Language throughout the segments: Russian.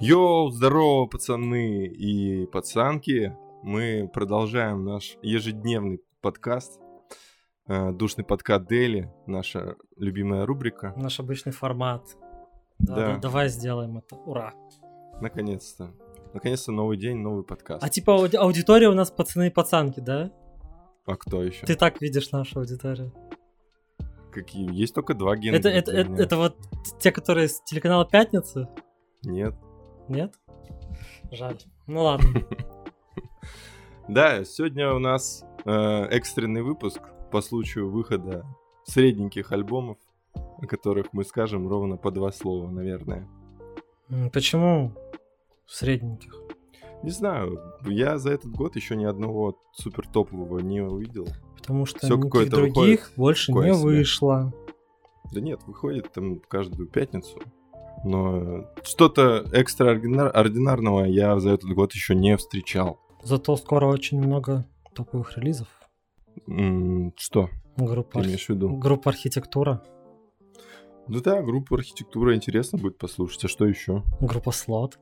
Йоу, здорово, пацаны и пацанки. Мы продолжаем наш ежедневный подкаст. Э, Душный подкаст Дели, наша любимая рубрика. Наш обычный формат. Да, Да. да, давай сделаем это. Ура. Наконец-то. Наконец-то новый день, новый подкаст. А типа ауди- аудитория у нас пацаны и пацанки, да? А кто еще? Ты так видишь нашу аудиторию. Какие? Есть только два гендера. Это, это, это, это вот те, которые с телеканала Пятница? Нет. Нет? Жаль. Ну ладно. Да, сегодня у нас э, экстренный выпуск по случаю выхода средненьких альбомов, о которых мы скажем ровно по два слова, наверное. Почему средненьких? Не знаю, я за этот год еще ни одного супер топового не увидел. Потому что Всё никаких других выходит. больше не себе. вышло. Да нет, выходит там каждую пятницу. Но что-то экстраординарного я за этот год еще не встречал. Зато скоро очень много топовых релизов. М, Что Группа, имеешь в виду? группа архитектура, Ну да, группу архитектура интересно будет послушать. А что еще? группа слот.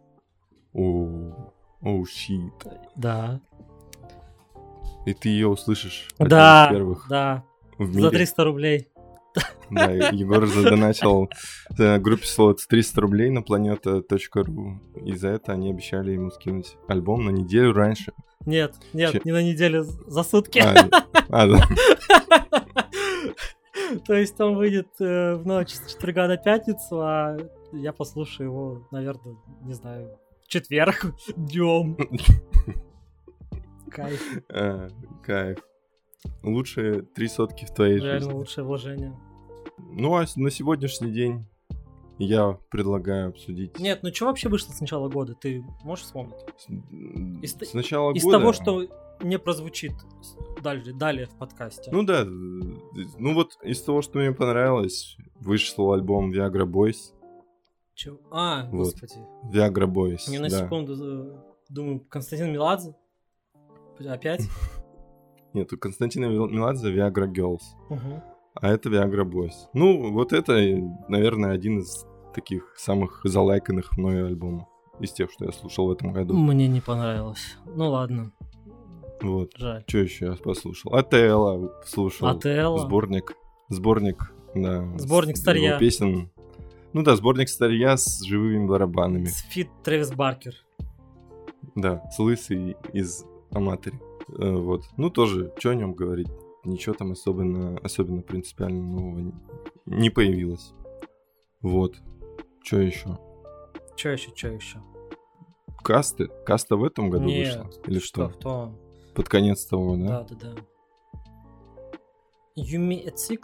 О, о, щит. Да. И ты ее услышишь Да, первых да. в За мире. 300 рублей. Да, Егор задоначил группе слот 300 рублей на planeta.ru. И за это они обещали ему скинуть альбом на неделю раньше. Нет, нет, Че- не на неделю, за сутки. А, а, да. То есть он выйдет э, в ночь с четверга на пятницу, а я послушаю его, наверное, не знаю, в четверг днем. Кайф, А, Кайф. Лучшие три сотки в твоей реально жизни. лучшее вложение. Ну а на сегодняшний день я предлагаю обсудить. Нет, ну что вообще вышло с начала года? Ты можешь вспомнить? Из с начала Из года. того, что не прозвучит с- далее, далее в подкасте. Ну да, э, ну вот из того, что мне понравилось, вышел альбом Viagra Boys. Чё? А, Вот. господи. Viagra Boys. Я на да. секунду э, думаю, Константин Меладзе? Опять? Нет, у Константина Меладзе Viagra Girls. Мгм. А это Viagra Boys. Ну, вот это, э, наверное, один из таких самых залайканных мною альбомов. Из тех, что я слушал в этом году. Мне не понравилось. Ну ладно, Вот. жаль. Что еще я послушал? АТЛ слушал. АТЛ. Сборник. Сборник, да. Сборник старья. его песен. Ну да, сборник старья с живыми барабанами. С Фит Трэвис Баркер. Да, с лысый из Аматори. Э, Вот. Ну тоже, что о нем говорить? Ничего там особенно, особенно принципиально нового не- не появилось. Вот. Что еще? Че еще, че еще? Касты? Каста в этом году Нет, вышла? Или что? в том? Под конец того, Да, да? да, да. Юми at Six.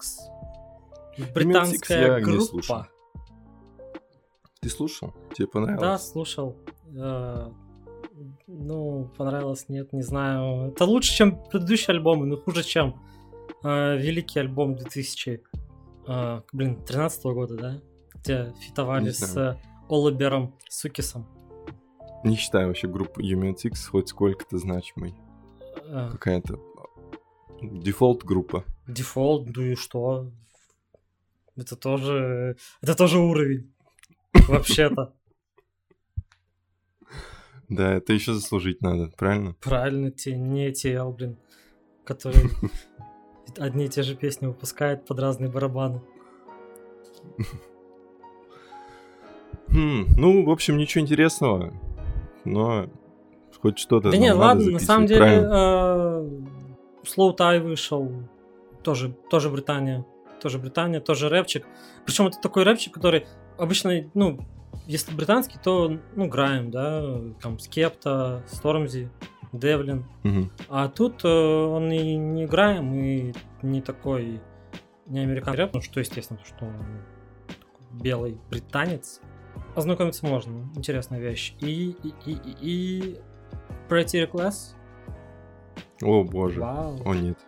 Six Британская я не группа. слушал. Ты слушал? Тебе Да, понравилось? слушал. Э, Ну, понравилось, нет, не знаю. Это лучше, чем предыдущие альбомы, но хуже, чем э, великий альбом 2000, э, блин, 13 года, да? Где фитовали с э, Олабером Сукисом. Не считаю вообще группу X хоть сколько-то значимой. Э, Какая-то дефолт группа. Дефолт, ну и что? Это тоже, это тоже уровень. Вообще-то. Да, это еще заслужить надо, правильно? Правильно, те, не TL, блин, которые одни и те же песни выпускают под разные барабаны. Хм, ну, в общем, ничего интересного, но хоть что-то. Да не, ладно, на самом деле правильно? э, Slow Tie вышел, тоже, тоже Британия, тоже Британия, тоже рэпчик. Причем это такой рэпчик, который обычно, ну, если британский, то, ну, Грайм, да, там Скепта, Стормзи, Девлин. Мгм. А тут э, он и не Грайм, и не такой, не американский ну, что естественно, что он такой белый британец. Ознакомиться можно, интересная вещь. И, и, и, и, и Pretty Reckless. О, боже. Вау. О, нет.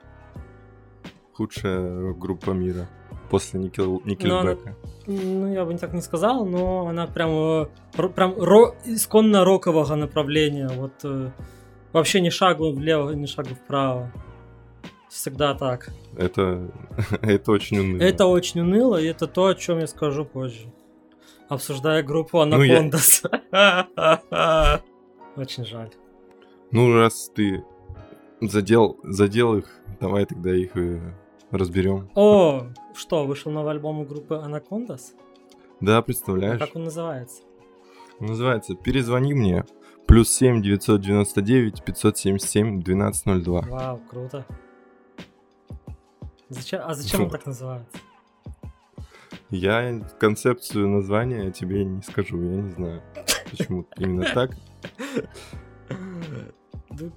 Худшая группа мира после Никел... Ну, Никельбека. Ну, я бы так не сказал, но она прям, э, прям ро- исконно рокового направления. Вот э, вообще ни шагу влево, ни шагу вправо. Всегда так. Это, это очень уныло. Это очень уныло, и это то, о чем я скажу позже. обсуждая группу Ну, я- Анакондас. Очень жаль. Ну, раз ты задел, задел их, давай тогда их и разберем. О, что, вышел новый альбом у группы Анакондас? Да, А представляешь? как он называется? Называется «Перезвони мне». Плюс 7 999 577 1202. Вау, круто. Зачем, а зачем он так называется? Я концепцию названия тебе не скажу, я не знаю, почему именно так. Ну,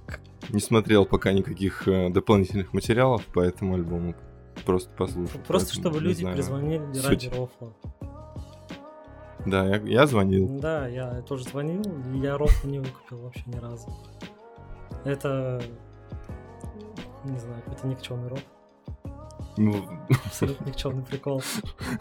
Не смотрел пока никаких э, дополнительных материалов по этому альбому. Просто послушал. Просто чтобы люди знаю. перезвонили суть. ради рофла. Да, я, я звонил. Да, я тоже звонил, и я рофл не выкупил вообще ни разу. Это... Не знаю, какой-то никчемный рофл. Ну, Абсолютно никчемный прикол.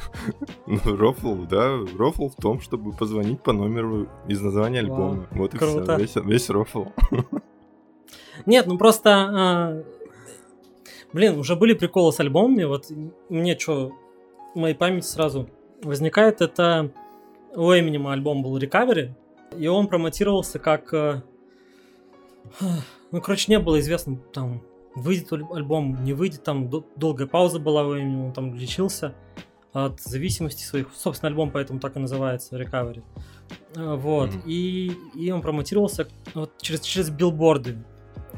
ну, рофл, да, рофл в том, чтобы позвонить по номеру из названия Вау, альбома. Вот и круто. все, весь, весь рофл. Нет, ну просто... Блин, уже были приколы с альбомами, вот мне что, в моей памяти сразу возникает, это у Эминема альбом был Recovery, и он промотировался как... э, Ну, короче, не было известно, там, выйдет аль- альбом, не выйдет, там дол- долгая пауза была у Эминема, он там лечился от зависимости своих. Собственно, альбом поэтому так и называется, Recovery. Э, Вот, Мгм. и, и он промотировался вот через, через билборды.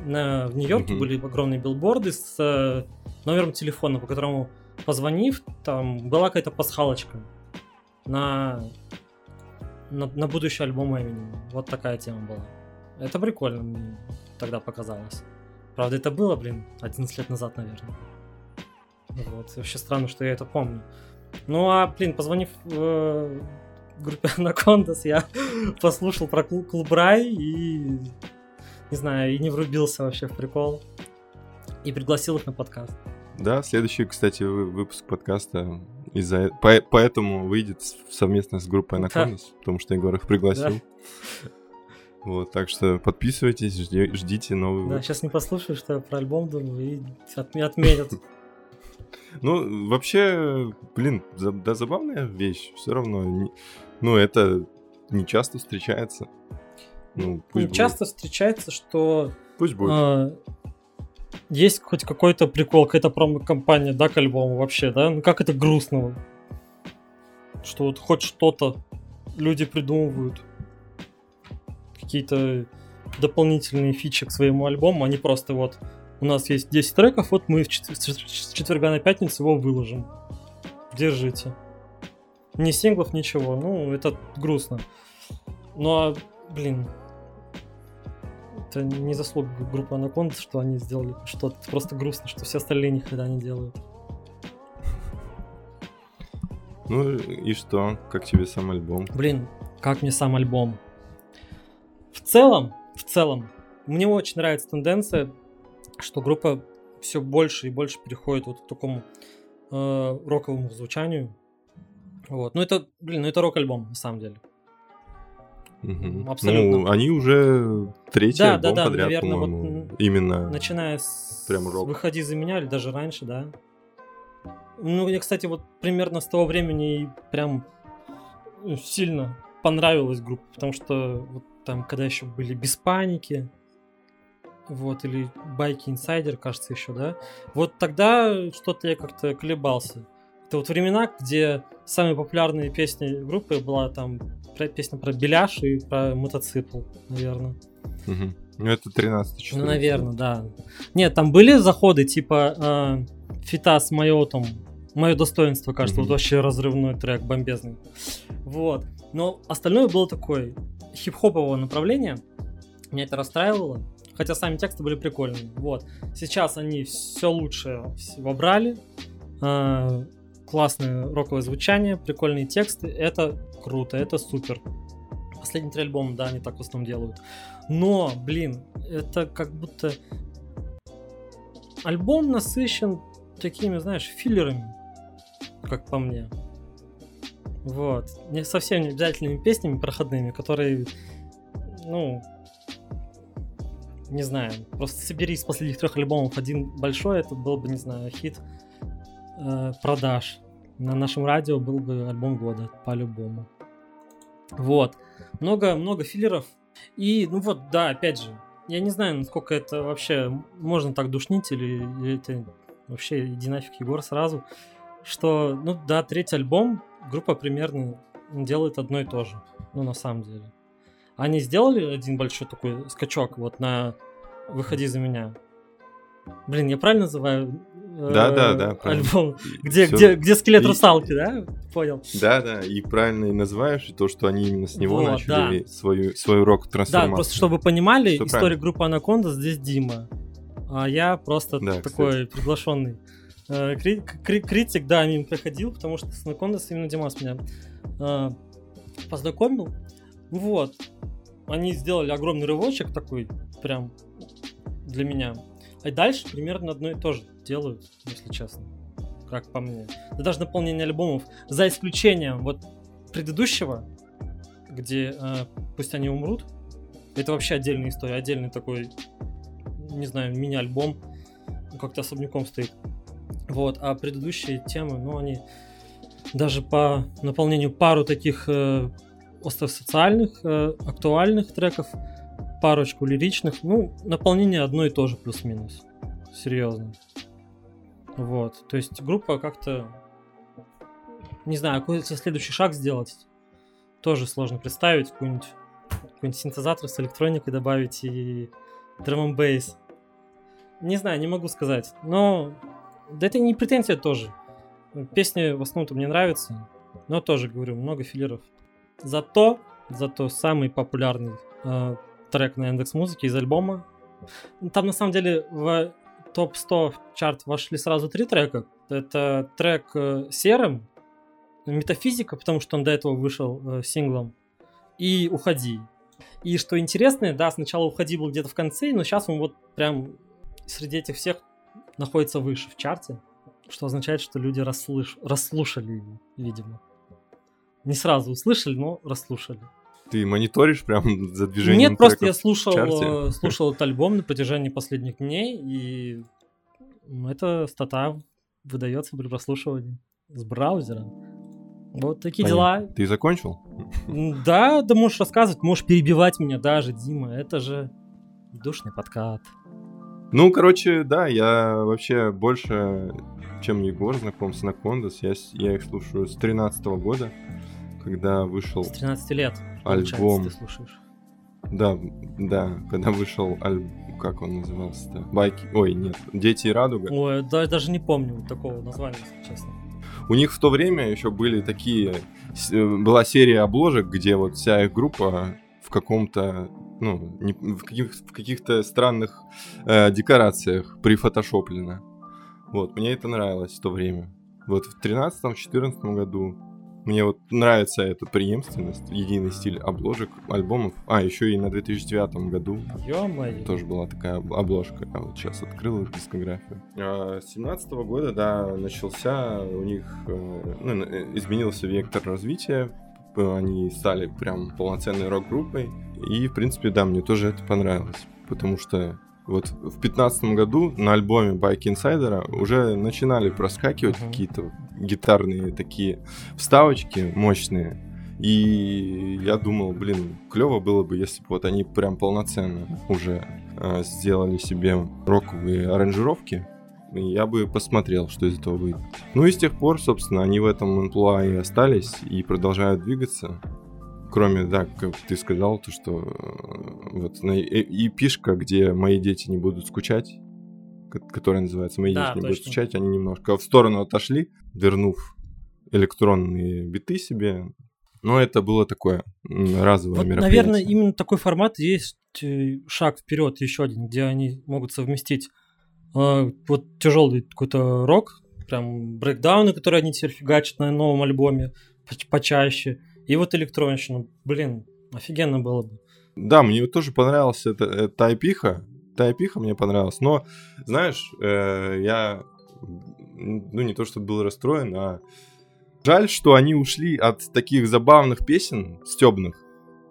На, в Нью-Йорке Мгм. были огромные билборды с э, номером телефона, по которому позвонив, там была какая-то пасхалочка на, на, на будущий альбом Eminem. Вот такая тема была. Это прикольно мне тогда показалось. Правда, это было, блин, 11 лет назад, наверное. Вот, вообще странно, что я это помню. Ну а, блин, позвонив э, группе Анакондас, я послушал про клуб, клуб Рай и, не знаю, и не врубился вообще в прикол. И пригласил их на подкаст. Да, следующий, кстати, вы- выпуск подкаста из-за по- поэтому выйдет совместно с группой Анакондас, потому что Егор их пригласил. Вот, так что подписывайтесь, жди- ждите новый Да, выпуск. сейчас не послушаю, что я про альбом думаю, и отме- отметят. Ну, вообще, блин, да, забавная вещь. Все равно, ну, это не часто встречается. Ну, пусть будет. часто встречается, что Пусть будет. а, есть хоть какой-то прикол, какая-то промо-компания, да, к альбому вообще, да? Ну как это грустно. Что вот хоть что-то люди придумывают. Какие-то дополнительные фичи к своему альбому, они просто вот у нас есть 10 треков, вот мы с четверга на пятницу его выложим. Держите. Ни синглов, ничего. Ну, это грустно. Ну, а, блин, это не заслуга группы Анаконда, что они сделали что-то. Просто грустно, что все остальные никогда не делают. Ну и что? Как тебе сам альбом? Блин, как мне сам альбом. В целом, в целом, мне очень нравится тенденция, что группа все больше и больше переходит вот к такому э, роковому звучанию. Вот. Ну это, блин, ну это рок-альбом, на самом деле. Мгм. Абсолютно. Ну, они уже третий Да, альбом да, да, подряд, наверное, вот, Именно. Начиная с Прям рок. «Выходи за меня» или даже раньше, да. Ну, мне, кстати, вот примерно с того времени прям ну, сильно понравилась группа, потому что вот там, когда еще были «Без паники», вот, или «Байки Инсайдер», кажется, еще, да, вот тогда что-то я как-то колебался. Это вот времена, где самые популярные песни группы была там про- песня про Беляш и про мотоцикл, наверное. Мгм. Ну, это 13 число. Ну, наверное, да. Нет, там были заходы типа э, фита с Майотом. Мое достоинство, кажется, Мгм. вот вообще разрывной трек, бомбезный. Вот. Но остальное было такое хип-хопового направления. Меня это расстраивало. Хотя сами тексты были прикольные. Вот. Сейчас они все лучшее вобрали. Э, классное роковое звучание, прикольные тексты. Это круто, это супер. Последние три альбома, да, они так в основном делают. Но, блин, это как будто альбом насыщен такими, знаешь, филлерами, как по мне. Вот. Не совсем не обязательными песнями проходными, которые, ну, не знаю, просто собери из последних трех альбомов один большой, это был бы, не знаю, хит э, продаж. На нашем радио был бы альбом года, по-любому. Вот. Много, много филлеров. И, ну вот, да, опять же, я не знаю, насколько это вообще можно так душнить, или, или это вообще иди нафиг, Егор, сразу, что, ну да, третий альбом, группа примерно делает одно и то же, ну на самом деле. Они сделали один большой такой скачок вот на «Выходи за меня». Блин, я правильно называю? Да, да, да. Альбом, где, где, где скелет русалки, да? Понял. Да, да, и правильно и называешь, и то, что они именно с него вот, начали да. свою, свой урок трансформации. Да, просто чтобы вы понимали, Все история правильно. группы Анаконда здесь Дима, а я просто да, такой кстати. приглашенный э, кри- кри- критик, да, мимо проходил, потому что с Анакондас именно Димас меня э, познакомил. Вот. Они сделали огромный рывочек такой, прям для меня. А дальше примерно одно и то же делают, если честно. Как по мне. Да даже наполнение альбомов. За исключением вот предыдущего, где э, «Пусть они умрут». Это вообще отдельная история, отдельный такой, не знаю, мини-альбом. Как-то особняком стоит. Вот, а предыдущие темы, ну, они даже по наполнению пару таких э, остросоциальных, э, актуальных треков, парочку лиричных, ну, наполнение одно и то же плюс-минус. Серьезно. Вот, то есть группа как-то... Не знаю, какой следующий шаг сделать, тоже сложно представить. Какой-нибудь какой синтезатор с электроникой добавить и драм бейс. Не знаю, не могу сказать. Но да это не претензия тоже. Песни в основном-то мне нравятся, но тоже, говорю, много филлеров. Зато, зато самый популярный э, трек на индекс музыки из альбома. Там на самом деле в топ-100 чарт вошли сразу три трека. Это трек э, Серым, Метафизика, потому что он до этого вышел э, синглом, и Уходи. И что интересно, да, сначала Уходи был где-то в конце, но сейчас он вот прям среди этих всех находится выше в чарте, что означает, что люди расслыш... расслушали его, видимо. Не сразу услышали, но расслушали. Ты мониторишь прям за движением Нет, просто я слушал, э, слушал этот альбом на протяжении последних дней, и эта стата выдается при прослушивании с браузера. Вот такие Понятно. дела. Ты закончил? Да, да можешь рассказывать, можешь перебивать меня даже, Дима. Это же душный подкат. Ну, короче, да, я вообще больше, чем Егор, знаком с Накондас. Я, я их слушаю с 13 года, когда вышел... С 13 лет, альбом. ты слушаешь. Да, да, когда вышел альбом, как он назывался-то? Байки, ой, нет, Дети и Радуга. Ой, да, даже не помню такого названия, честно. У них в то время еще были такие, э, была серия обложек, где вот вся их группа в каком-то ну, не, в, каких, в каких-то странных э, декорациях прифотошоплено. Вот, мне это нравилось в то время. Вот в 13-14 году мне вот нравится эта преемственность, единый стиль обложек альбомов. А, еще и на 2009 году Ё-моё. тоже была такая обложка. Я вот сейчас открыл их дискографию. А, с 17 года, да, начался у них, э, ну, э, изменился вектор развития они стали прям полноценной рок-группой. И, в принципе, да, мне тоже это понравилось. Потому что вот в пятнадцатом году на альбоме Bike Insider уже начинали проскакивать uh-huh. какие-то гитарные такие вставочки мощные. И я думал, блин, клево было бы, если бы вот они прям полноценно уже э, сделали себе роковые аранжировки я бы посмотрел, что из этого выйдет. Ну и с тех пор, собственно, они в этом амплуа и остались и продолжают двигаться. Кроме, да, как ты сказал, то, что э, вот на и пишка, где мои дети не будут скучать, которая называется «Мои да, дети не точно. будут скучать», они немножко в сторону отошли, вернув электронные биты себе. Но это было такое разовое вот, мероприятие. Наверное, именно такой формат есть э, шаг вперед еще один, где они могут совместить а, вот тяжелый какой-то рок, прям брейкдауны, которые они теперь фигачат на новом альбоме почаще. И вот электронщину. Блин, офигенно было бы. Да, мне тоже понравилась эта, эта тайпиха. Тайпиха мне понравилась. Но, знаешь, э, я, ну, не то чтобы был расстроен, а жаль, что они ушли от таких забавных песен, стебных,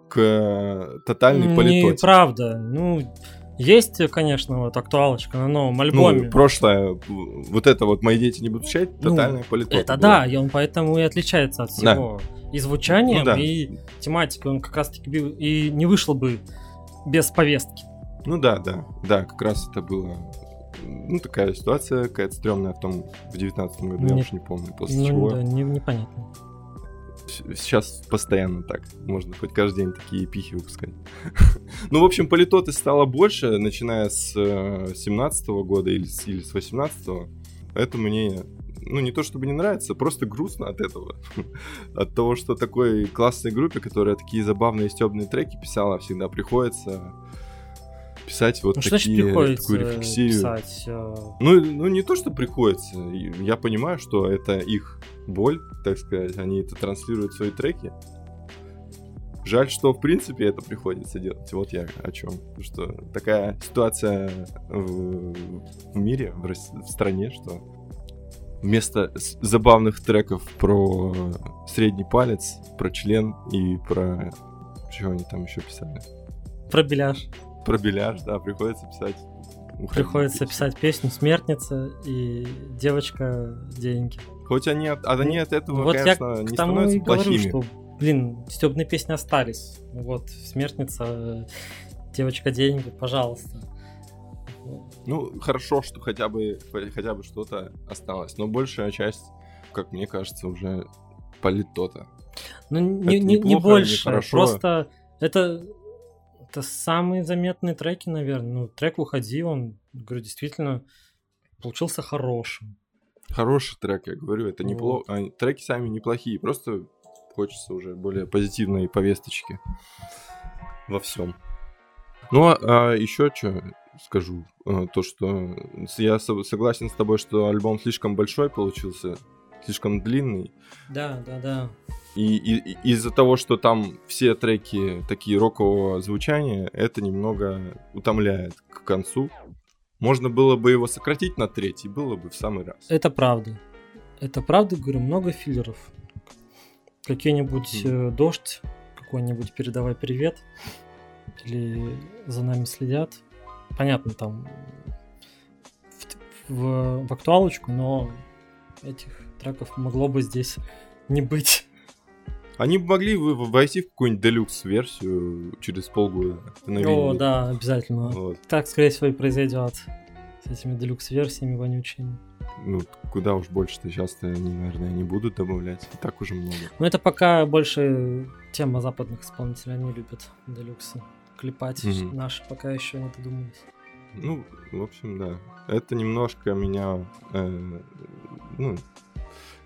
к э, тотальной политоте. Неправда. Ну, Есть, конечно, вот актуалочка на новом альбоме. Ну, прошлое, вот это вот «Мои дети не будут чать», Ну, тотальная политота. Это была. да, и он поэтому и отличается от Да. всего. И звучанием, Ну да. и тематикой. Он как раз-таки и не вышел бы без повестки. Ну да, да, да, как раз это было ну, такая ситуация какая-то стрёмная в том, в девятнадцатом году, я Нет. уж не помню, после Ну, чего. да, не- непонятно. Сейчас постоянно так. Можно хоть каждый день такие пихи выпускать. ну, в общем, политоты стало больше, начиная с э, 17 года или или с 18 Это мне, ну, не то чтобы не нравится, просто грустно от этого. от того, что такой классной группе, которая такие забавные стебные треки писала, всегда приходится писать вот Ну, такие, такую рефлексию. писать? э, Ну, ну, не то, что приходится. Я понимаю, что это их боль, так сказать. Они это транслируют в свои треки. Жаль, что, в принципе, это приходится делать. Вот я о чем. Что такая ситуация в, в мире, в, в стране, что вместо забавных треков про средний палец, про член и про... Что они там еще писали? Про беляш. Про беляш, да, приходится писать. уходные Приходится писать песню «Смертница» и «Девочка деньги». Хоть они от, а они от этого, вот конечно, я не к тому и становятся говорю, плохими. что, блин, стебные песни остались. Вот, «Смертница», «Девочка деньги», пожалуйста. Ну, хорошо, что хотя бы, хотя бы что-то осталось. Но большая часть, как мне кажется, уже политота. Ну, не, Это не, не неплохо, не больше, хорошо. просто это, это самые заметные треки, наверное. Ну, трек «Уходи», он, говорю, действительно получился хорошим. Хороший трек, я говорю, это Вот. неплохо. а, Треки сами неплохие, просто хочется уже более позитивной повесточки во всем. Ну, а, еще что скажу, а, то, что я со- согласен с тобой, что альбом слишком большой получился, слишком длинный. Да, да, да. И, и- и из-за того, что там все треки такие рокового звучания, это немного утомляет к концу. Можно было бы его сократить на третий, было бы в самый раз. Это правда. Это правда, говорю, много филлеров. Какие-нибудь э, дождь, какой-нибудь передавай привет. Или за нами следят. Понятно, там в, в- в актуалочку, но этих треков могло бы здесь не быть. Они бы могли вы- войти в какую-нибудь делюкс-версию через полгода. О, да, обязательно. Вот. Так, скорее всего, и произойдет с этими делюкс-версиями вонючими. Ну, куда уж больше-то сейчас-то они, наверное, не будут добавлять. И так уже много. Но это пока больше тема западных исполнителей. Они любят делюксы клепать. Мгм. Наши пока еще не додумались. Ну, в общем, да. Это немножко меня... э, ну,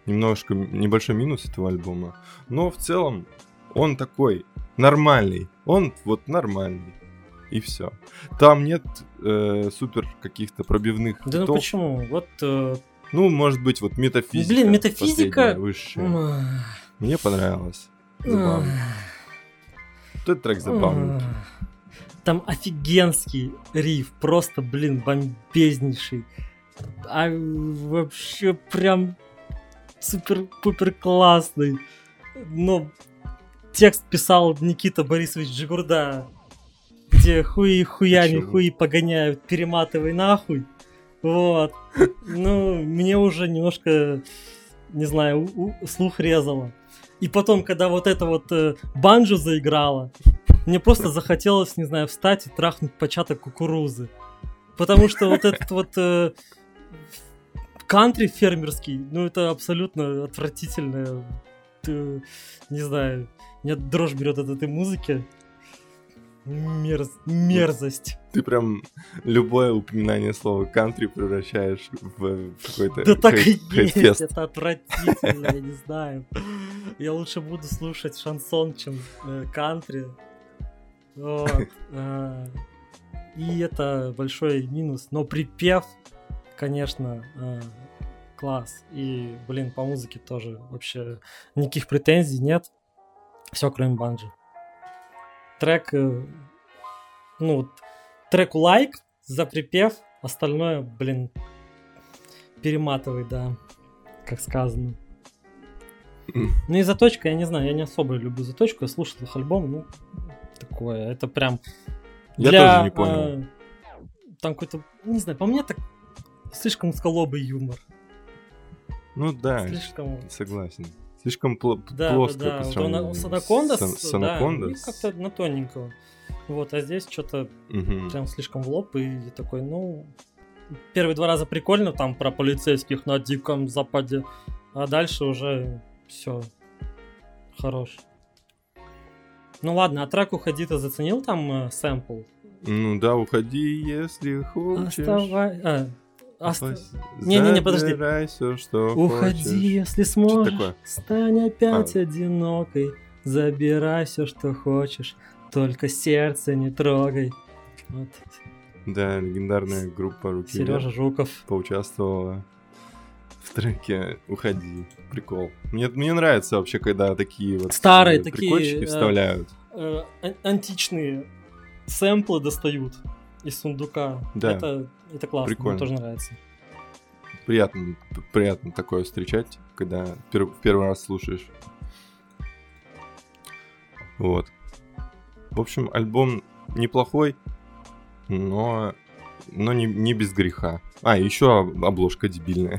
немножко небольшой минус этого альбома. Но в целом он такой нормальный. Он вот нормальный. И все. Там нет э, супер каких-то пробивных Да ну хитов. почему? Вот... э, Ну, может быть, вот метафизика. Блин, метафизика- высшая. Мне понравилось. Забавно. Вот этот трек забавный. Там офигенский риф, просто, блин, бомбезнейший. А вообще прям супер-пупер классный. Но текст писал Никита Борисович Джигурда, где хуи хуями хуи погоняют, перематывай нахуй. Вот. Ну, мне уже немножко, не знаю, у- у- слух резало. И потом, когда вот это вот э, банджо заиграла, мне просто захотелось, не знаю, встать и трахнуть початок кукурузы. Потому что вот этот вот э, кантри фермерский, ну это абсолютно отвратительно. Ты, не знаю, меня дрожь берет от этой музыки. Мерз... Мерзость. Ты прям любое упоминание слова кантри превращаешь в в какой-то Да так и хейт- есть, это отвратительно, я не знаю. Я лучше буду слушать шансон, чем э, кантри. Вот. а, И это большой минус. Но припев, конечно, а, класс. И, блин, по музыке тоже вообще никаких претензий нет. Все, кроме банджи. Трек, э, ну, треку лайк за припев, остальное, блин, перематывай, да, как сказано. Ну и заточка, я не знаю, я не особо люблю заточку, я слушал их альбом, ну, такое, это прям Я для, тоже не понял. э, там какой-то, не знаю, по мне так слишком сколобый юмор. Ну да, Слишком... согласен. Слишком пл- Да, плоско да, да. по Вот сравнению с Анакондас, с, с да, Анакондас. и как-то на тоненького. Вот, а здесь что-то Мгм. прям слишком в лоб, и такой, ну... Первые два раза прикольно, там про полицейских на Диком Западе, а дальше уже все хорош. Ну ладно, а трек «Уходи» ты заценил там э, сэмпл? Ну да, уходи, если хочешь. Оставай... а, оста- Опас- Не-не-не, подожди. Всё, что Уходи, хочешь. если сможешь. Стань опять А. одинокой. Забирай все, что хочешь. Только сердце не трогай. Вот. Да, легендарная группа Руки Сережа Жуков. поучаствовала в треке «Уходи». Прикол. Мне, мне нравится вообще, когда такие вот Старые э, такие, э, вставляют. Э, ан- античные сэмплы достают из сундука. Да. Это, это классно, Прикольно. мне тоже нравится. Приятно, приятно такое встречать, когда пер- в первый раз слушаешь. Вот. В общем, альбом неплохой, но, но не, не без греха. А, еще об- обложка дебильная.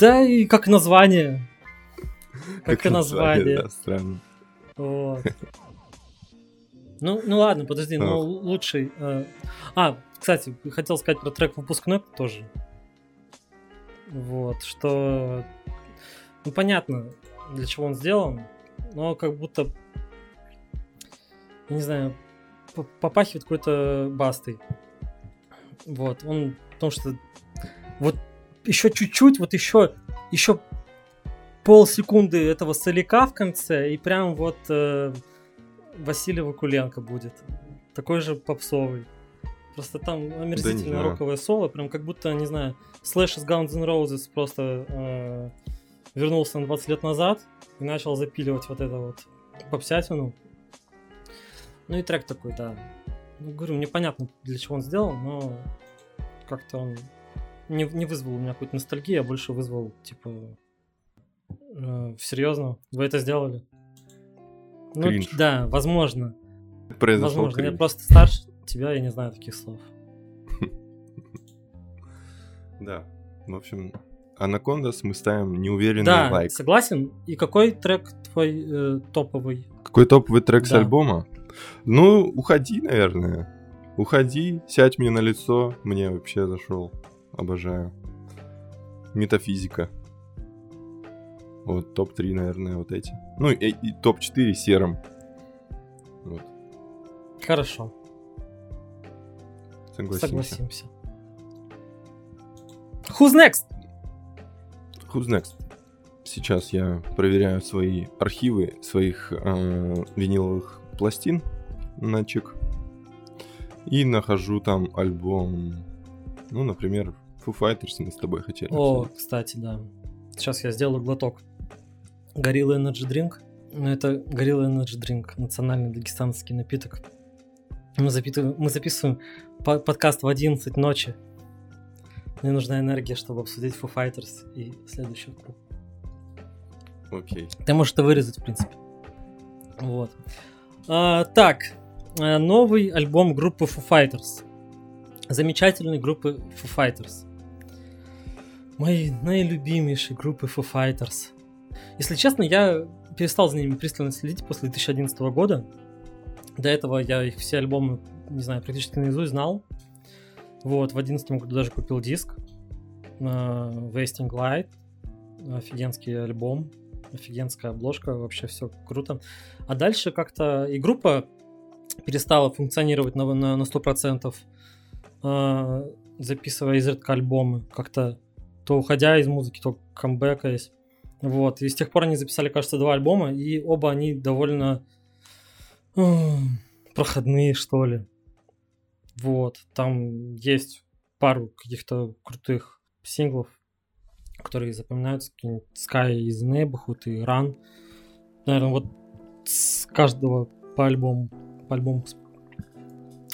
Да и как название. Как, и название. Да, странно. Вот. Ну, ну ладно, подожди, ну лучший. э, А, кстати, хотел сказать про трек выпускной тоже. Вот, что. Ну, понятно, для чего он сделан, но как будто. Не знаю, попахивает какой-то бастой. Вот, он. Потому что. Вот еще чуть-чуть, вот еще. Еще полсекунды этого соляка в конце, и прям вот э, Василий Вакуленко будет. Такой же попсовый. Просто там омерзительное знаю. роковое соло, прям как будто, не знаю, Слэш из Guns N' Roses просто э, вернулся на 20 лет назад и начал запиливать вот это вот попсятину. Ну и трек такой, да. Ну, говорю, непонятно, для чего он сделан, но как-то он не, не вызвал у меня какую-то ностальгию, а больше вызвал, типа, э, серьезно, вы это сделали? Ну, Кринж. да, возможно. Произошел возможно. Я кринж. просто старше тебя, я не знаю таких слов. Да. В общем, Анакондас мы ставим неуверенный да, лайк. согласен. И какой трек твой э, топовый? Какой топовый трек с Да. альбома? Ну, уходи, наверное. Уходи, сядь мне на лицо. Мне вообще зашел. Обожаю. Метафизика. Вот, топ-3, наверное, вот эти. Ну, и, и топ-4 серым. Вот, Хорошо, согласимся. согласимся. Who's next? Who's next? Сейчас я проверяю свои архивы своих э, виниловых пластин на чек. И нахожу там альбом. Ну, например, Foo Fighters мы с тобой хотели. О, обсудить. кстати, да. Сейчас я сделаю глоток. Горилла Energy Drink. Ну, это Горилла Energy Drink, национальный дагестанский напиток. Мы, запитываем, мы записываем подкаст в 11 ночи. Мне нужна энергия, чтобы обсудить Foo Fighters и следующую группу. Окей. Ты можешь это вырезать, в принципе. Вот. А, так, а, новый альбом группы Foo Fighters. Замечательной группы Foo Fighters. Мои наилюбимейшие группы Foo Fighters. Если честно, я перестал за ними пристально следить после 2011 года. До этого я их все альбомы, не знаю, практически наизусть знал. Вот, в 2011 году даже купил диск. э, Wasting Light. Офигенский альбом. Офигенская обложка, вообще все круто. А дальше как-то и группа перестала функционировать на, на, на 100%, э, записывая изредка альбомы. Как-то то уходя из музыки, то камбэкаясь. Вот. И с тех пор они записали, кажется, два альбома, и оба они довольно проходные, что ли. Вот. Там есть пару каких-то крутых синглов, которые запоминаются, какие-нибудь Sky из Neighborhood и Run. Наверное, вот с каждого по альбому, по альбому,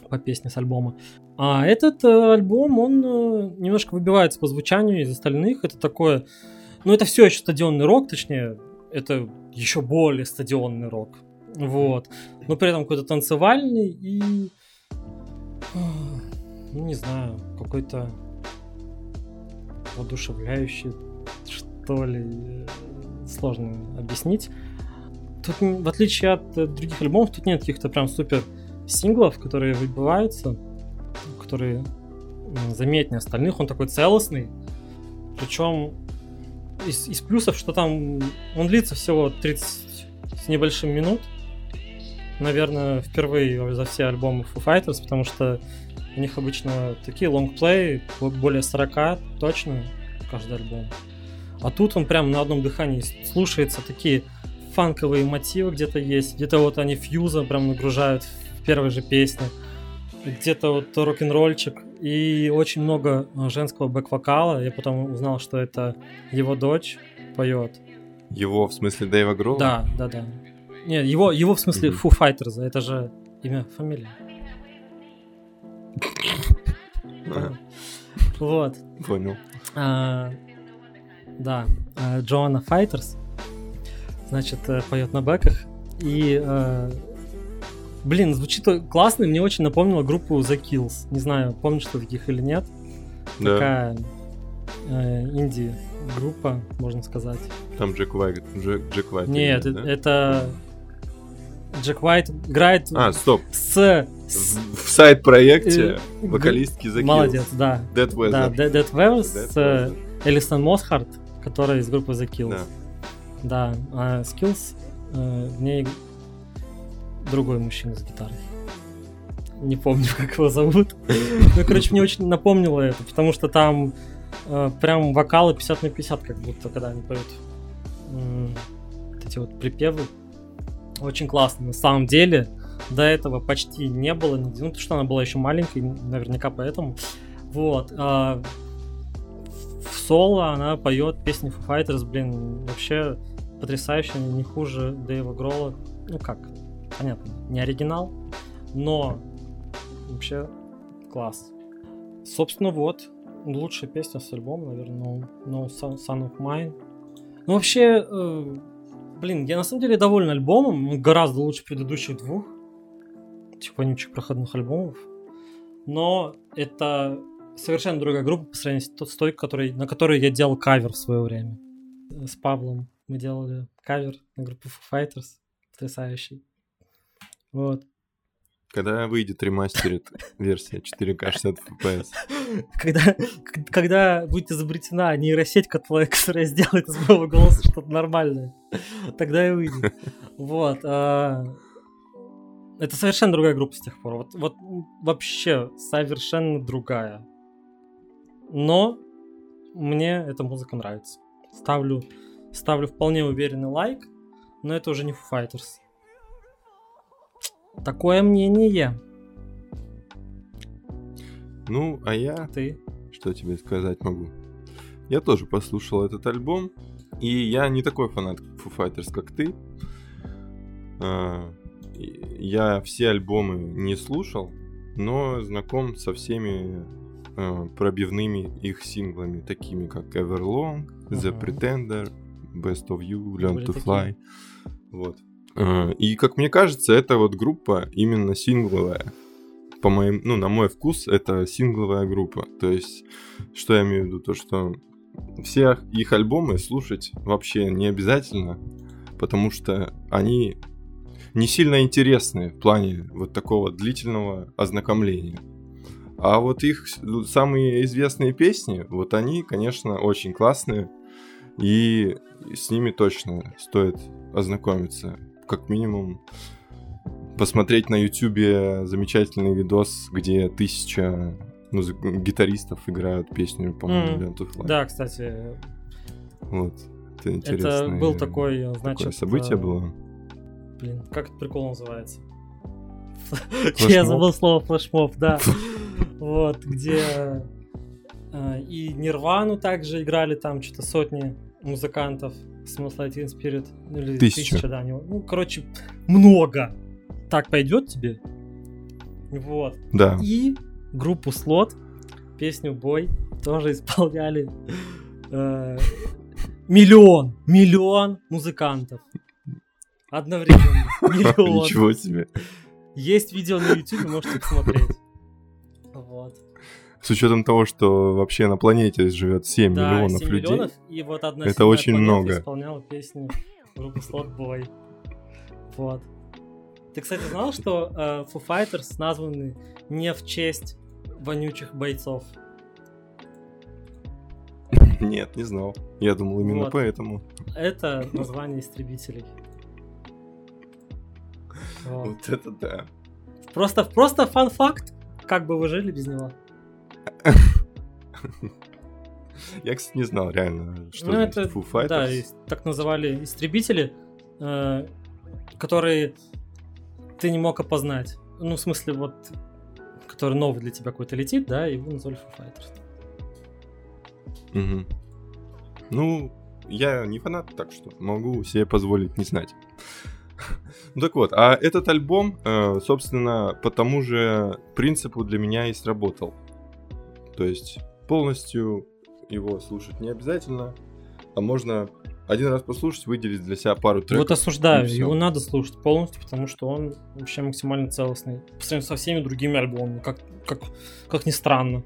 по песне с альбома. А этот э, альбом, он э, немножко выбивается по звучанию из остальных. Это такое, ну это все еще стадионный рок, точнее, это еще более стадионный рок. Вот. Но при этом какой-то танцевальный и... ну не знаю, какой-то воодушевляющий, что ли, э, сложно объяснить. Тут, в отличие от э, других альбомов, тут нет каких-то прям супер синглов, которые выбиваются, которые заметнее остальных. Он такой целостный. Причем из, из плюсов, что там он длится всего 30 с небольшим минут. Наверное, впервые за все альбомы Foo Fighters, потому что у них обычно такие лонгплей, более 40 точно каждый альбом. А тут он прям на одном дыхании слушается, такие фанковые мотивы где-то есть, где-то вот они фьюза прям нагружают в первой же песне, где-то вот рок-н-ролльчик, и очень много э, женского бэк-вокала. Я потом узнал, что это его дочь поет. Его, в смысле, Дэйва Гролла? Да, да, да. Нет, его, его в смысле mm-hmm. Fighters, это же имя, фамилия. Вот. Понял. А, да, а, Джоанна Файтерс, значит, э, поет на бэках. И, э, блин, звучит классно, мне очень напомнило группу The Kills. Не знаю, помнишь ты таких или нет. Да. Такая э, инди-группа, можно сказать. Там Джек Уайт. Джек, Джек Уайт Нет, да? это Джек Уайт играет а, стоп. с... В, в сайт-проекте э, вокалистки The Молодец, да. Dead Weather. Да, Dead, Dead Weather с Weather. Элисон Мосхарт, которая из группы The Kills. Да. Да, а Skills э, в ней другой мужчина с гитарой. Не помню, как его зовут. Ну, короче, мне очень напомнило это, потому что там э, прям вокалы 50 на 50, как будто, когда они поют э, эти вот припевы очень классно. На самом деле, до этого почти не было нигде. Ну, потому что она была еще маленькой, наверняка поэтому. Вот. А в соло она поет песни Foo Fighters, блин, вообще потрясающе, не хуже Дэйва Гролла. Ну как, понятно, не оригинал, но вообще класс. Собственно, вот, лучшая песня с альбома, наверное, No, no Son of Mine. Ну, вообще, э, Блин, я на самом деле доволен альбомом. Он гораздо лучше предыдущих двух этих вонючих проходных альбомов. Но это совершенно другая группа по сравнению с той, который, на которой я делал кавер в свое время. С Павлом мы делали кавер на группу Foo Fighters. Потрясающий. Вот. Когда выйдет ремастерит версия 4К 60 FPS? Когда, когда будет изобретена нейросеть, которая, сделает из моего голоса что-то нормальное, тогда и выйдет. Вот. А... Это совершенно другая группа с тех пор. Вот, вот вообще совершенно другая. Но мне эта музыка нравится. Ставлю, ставлю вполне уверенный лайк, но это уже не Foo Fighters. Такое мнение. Ну, а я... Ты? Что тебе сказать могу? Я тоже послушал этот альбом, и я не такой фанат Foo Fighters, как ты. А, я все альбомы не слушал, но знаком со всеми а, пробивными их синглами, такими как Everlong, The Pretender, Best of You, Learn to Fly. Вот. А, и, как мне кажется, эта вот группа именно сингловая. По моим, ну, на мой вкус, это сингловая группа. То есть, что я имею в виду? То, что все их альбомы слушать вообще не обязательно, потому что они не сильно интересны в плане вот такого длительного ознакомления. А вот их самые известные песни, вот они, конечно, очень классные, и с ними точно стоит ознакомиться как минимум посмотреть на ютубе замечательный видос, где тысяча музык... гитаристов играют песню, по-моему, mm. Да, кстати. Вот. Это. Это был такой, значит... Такое событие а... было. Блин, как этот прикол называется? Я забыл слово флешмоб, да. Вот, где а, и Нирвану также играли там что-то сотни музыкантов. Small Light Spirit. Ну, или тысяча. тысяча, да. Ну, короче, много. Так пойдет тебе? Вот. Да. И группу Слот, песню Бой тоже исполняли э, миллион, миллион музыкантов. Одновременно. Миллион. Ничего себе. Есть видео на YouTube, можете посмотреть. С учетом того, что вообще на планете живет 7 Да, миллионов 7 людей. миллионов, и вот одна Это очень много. исполняла песни группы Slot Boy. Вот. Ты, кстати, знал, что э, Foo Fighters названы не в честь вонючих бойцов? Нет, не знал. Я думал именно Вот. поэтому. Это название истребителей. Вот. Вот это да. Просто, просто фан-факт, как бы вы жили без него. Я, кстати, не знал реально, что ну, это, Foo Fighters. да, так называли истребители, э, которые ты не мог опознать. Ну, в смысле, вот, который новый для тебя какой-то летит, да, и его назвали Foo Fighters. Мгм. Ну, я не фанат, так что могу себе позволить не знать. Ну так вот, а этот альбом, э, собственно, по тому же принципу для меня и сработал. То есть полностью его слушать не обязательно, а можно один раз послушать, выделить для себя пару треков. вот осуждаю, его надо слушать полностью, потому что он вообще максимально целостный. По сравнению со всеми другими альбомами, как, как, как ни странно.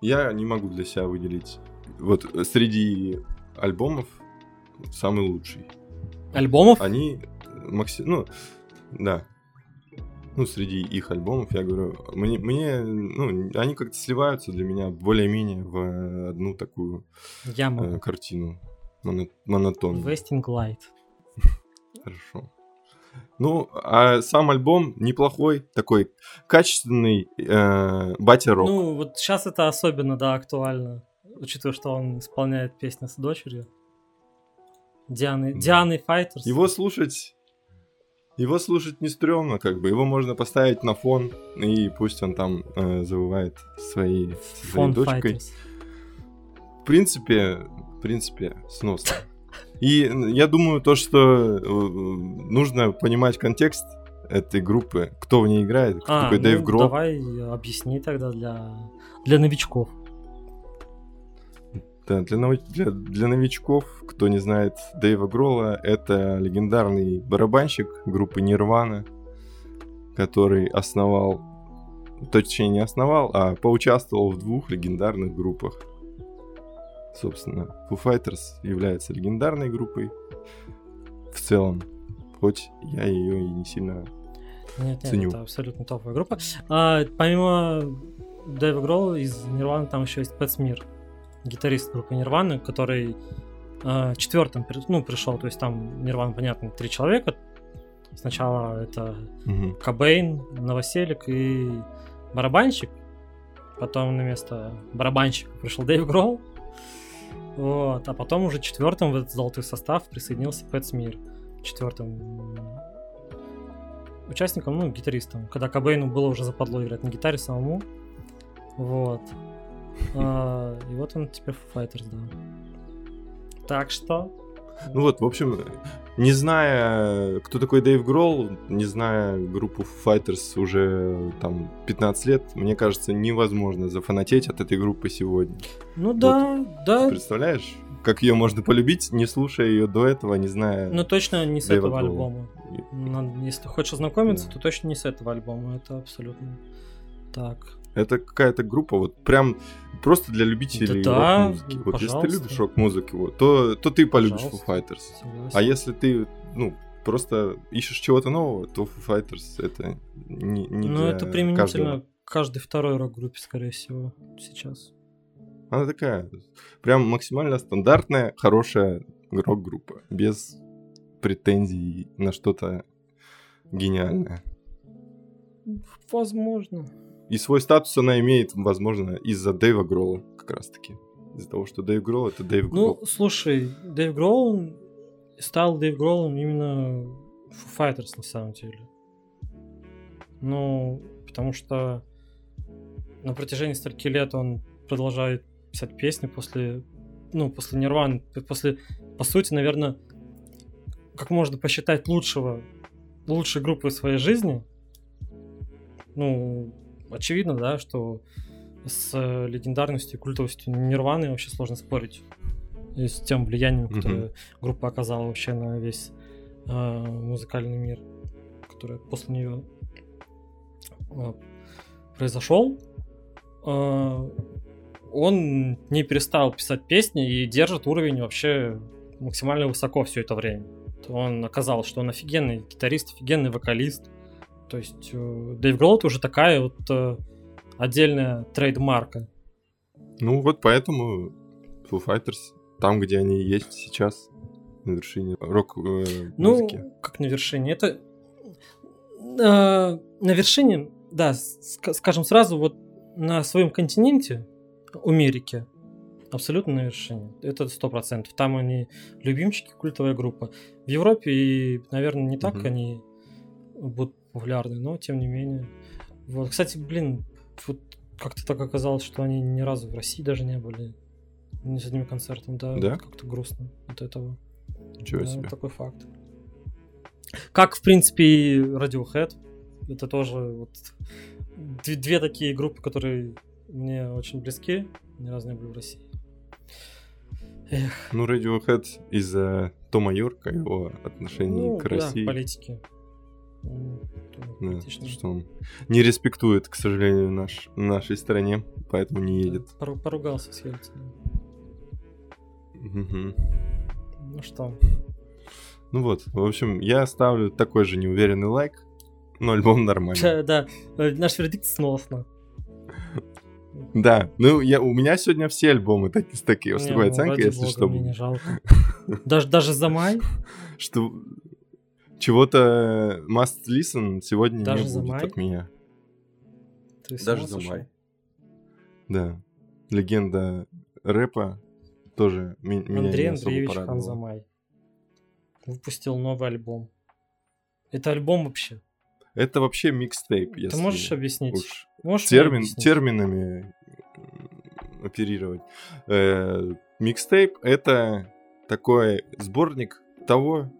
Я не могу для себя выделить. Вот среди альбомов самый лучший. Альбомов? они макси... ну, да. Ну, среди их альбомов, я говорю, мне, мне ну, они как-то сливаются для меня более-менее в одну такую Я э, картину моно- монотонную. Vesting Light. Хорошо. Ну, а сам альбом неплохой, такой качественный э, батя-рок. Ну, вот сейчас это особенно, да, актуально, учитывая, что он исполняет песню с дочерью. Дианы, Да. Дианы Файтерс. Его слушать... Его слушать не стрёмно, как бы. Его можно поставить на фон, и пусть он там э, завывает своей, своей дочкой. В принципе, в принципе, сносно. И я думаю, то, что э, нужно понимать контекст этой группы, кто в ней играет, кто А, такой ну, Дэйв Гролл. давай объясни тогда для, для новичков. Да, для, нови- для, для новичков, кто не знает Дэйва Гролла, это легендарный барабанщик группы Нирвана, который основал, точнее не основал, а поучаствовал в двух легендарных группах. Собственно, Foo Fighters является легендарной группой в целом, хоть я ее и не сильно... Нет, нет, Ценю. это абсолютно топовая группа. А, помимо Дэйва Гролла из Нирваны там еще есть Пэт Смир, гитарист группы Нирваны, который а, четвертым ну, пришел. То есть там Нирвана, понятно, три человека. Сначала это Мгм. Кобейн, Новоселик и барабанщик. Потом на место барабанщика пришел Дэйв Гролл. Вот. А потом уже четвертым в этот золотой состав присоединился Пэт Смир. Четвертым участником, ну, гитаристом. Когда Кобейну было уже западло играть на гитаре самому. Вот. А, и вот он теперь Foo Fighters, да. Так что... Ну вот, в общем, не зная, кто такой Дэйв Гролл, не зная группу Foo Fighters уже там 15 лет, мне кажется, невозможно зафанатеть от этой группы сегодня. Ну да, да. Представляешь, как ее можно полюбить, не слушая ее до этого, не зная... Ну точно не с Дэйва этого Гролла. альбома. Надо- если хочешь ознакомиться, Да. то точно не с этого альбома. Это абсолютно так. Это какая-то группа, вот прям просто для любителей Да, рок-музыки. Вот если ты любишь рок-музыку, вот, то, то ты полюбишь Foo Пожалуйста. Fighters. Согласен. А если ты, ну, просто ищешь чего-то нового, то Foo Fighters это не, не ну для это применительно каждого. к каждой второй рок-группе, скорее всего, сейчас. Она такая, прям максимально стандартная, хорошая рок-группа, без претензий на что-то гениальное. Возможно. И свой статус она имеет, возможно, из-за Дэйва Гролла как раз-таки. Из-за того, что Дэйв Гролл это Дэйв Гролл. Ну, слушай, Дэйв Гроул он стал Дэйв Гроулом именно Foo Fighters на самом деле. Ну, потому что на протяжении стольких лет он продолжает писать песни после, ну, после Нирваны, после, по сути, наверное, как можно посчитать лучшего, лучшей группы в своей жизни. Ну, очевидно, да, что с э, легендарностью и культовостью Нирваны вообще сложно спорить. И с тем влиянием, которое группа оказала вообще на весь э, музыкальный мир, который после нее произошел. э, он не перестал писать песни и держит уровень вообще максимально высоко все это время. Он оказал, что он офигенный гитарист, офигенный вокалист. То есть э, Дэйв Гролл уже такая вот э, отдельная трейдмарка. Ну вот поэтому Foo Fighters там, где они есть сейчас, на вершине рок-музыки. Ну, как на вершине? Это э, на вершине, да, скажем сразу, вот на своем континенте, Америке, абсолютно на вершине. Это сто процентов. Там они любимчики, культовая группа. В Европе, и, наверное, не так угу. они будут популярны, но тем не менее. Вот, кстати, блин, вот как-то так оказалось, что они ни разу в России даже не были. Ни с одним концертом, да. Да? Вот как-то грустно от этого. Ничего да, себе. Такой факт. Как, в принципе, и Radiohead. Это тоже вот две, две такие группы, которые мне очень близки. Ни разу не были в России. Эх. Ну, Radiohead из-за Тома Йорка, его отношений ну, к России. Да, политики. Да, что он не респектует, к сожалению, наш, нашей стране, поэтому не едет. Пору, поругался с Ельциным. Угу. Ну что? Ну вот, в общем, я ставлю такой же неуверенный лайк, но альбом нормальный. Да, да, э, наш вердикт сносно. Да, ну я, у меня сегодня все альбомы так, с такой, с такой ну, оценкой, если что. Мне не жалко. Даже, даже за май? Что чего-то must listen сегодня даже не за будет май? от меня. Ты Даже за май. Да. Легенда рэпа тоже ми- меня Андрей не особо Андреевич порадовала. Ханзамай выпустил новый альбом. Это альбом вообще. Это вообще микстейп, если Ты можешь объяснить? уж Можешь термин, объяснить? терминами оперировать. Э, Микстейп — это такой сборник того,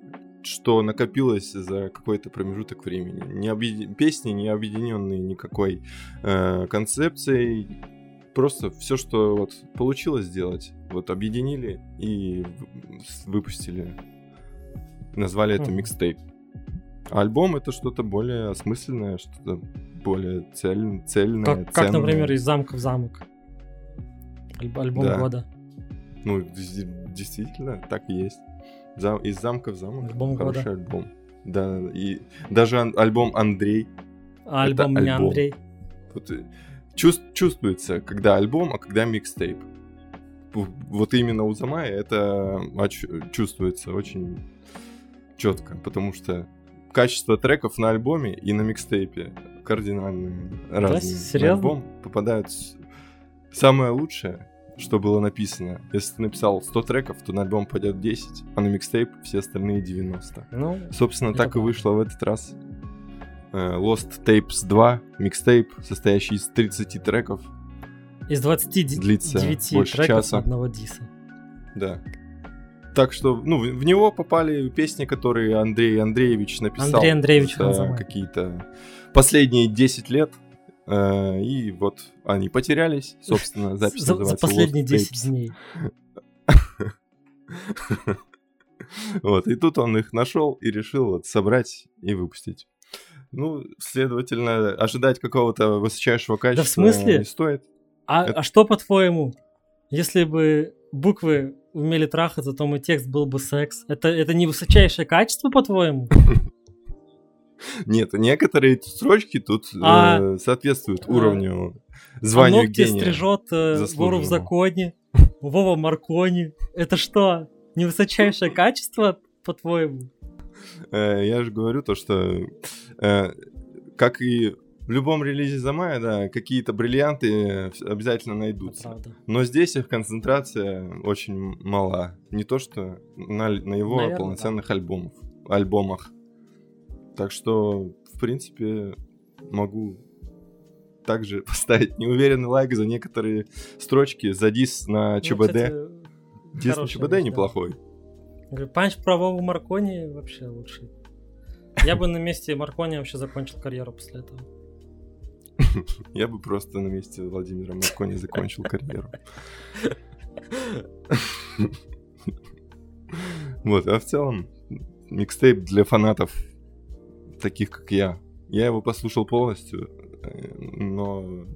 что накопилось за какой-то промежуток времени. Не объеди- Песни не объединенные никакой э, концепцией. Просто все, что вот получилось сделать, вот объединили и выпустили. Назвали это Мгм. микстейп. А альбом это что-то более осмысленное, что-то более цель, цельное, Как, как, например, из замка в замок. Альб- альбом Да. года. Ну, действительно, так и есть. Зам- из замка в замок. Альбом Хороший года. альбом. Да, и даже ан- альбом Андрей. А альбом не альбом. Андрей. Вот, э, чувс- чувствуется, когда альбом, а когда микстейп. Вот именно у Замая это чувствуется очень четко, потому что качество треков на альбоме и на микстейпе кардинально разные. На серьезно? альбом попадают самое лучшее, что было написано. Если ты написал 100 треков, то на альбом пойдет 10, а на микстейп все остальные 90. Ну, Собственно, так и вышло в этот раз. Э, Lost Tapes 2, микстейп, состоящий из 30 треков. из 29 Длится больше треков часа. одного диса. Да. Так что, ну, в, него попали песни, которые Андрей Андреевич написал. Андрей Андреевич за какие-то последние 10 лет. Э, и вот они потерялись. Собственно, запись За, за последние Lost 10 Tapes. дней. Вот, и тут он их нашел и решил вот собрать и выпустить. Ну, следовательно, ожидать какого-то высочайшего качества смысле? не стоит. А, Это- а что по-твоему? Если бы буквы умели трахаться, то мой текст был бы секс. Это, это не высочайшее качество, по-твоему? Нет, некоторые строчки тут А- э, соответствуют а- уровню, А званию ногти гения. стрижет э, вору в законе, Вова Маркони. Это что, не высочайшее качество, по-твоему? Э, я же говорю то, что э, как и в любом релизе за мая, да, какие-то бриллианты э, обязательно найдутся. Но здесь их концентрация очень мала. Не то, что на, на его Наверно, полноценных альбомов, альбомах. Так что, в принципе, могу также поставить неуверенный лайк за некоторые строчки, за дис на Ну, ЧБД. кстати, дис на ЧБД вещь, да. неплохой. Говорю, Панч про Вову Маркони вообще лучший. Я бы на месте Маркони вообще закончил карьеру после этого. Я бы просто на месте Владимира Маркони закончил карьеру. Вот, а в целом микстейп для фанатов таких, как я. Я его послушал полностью, но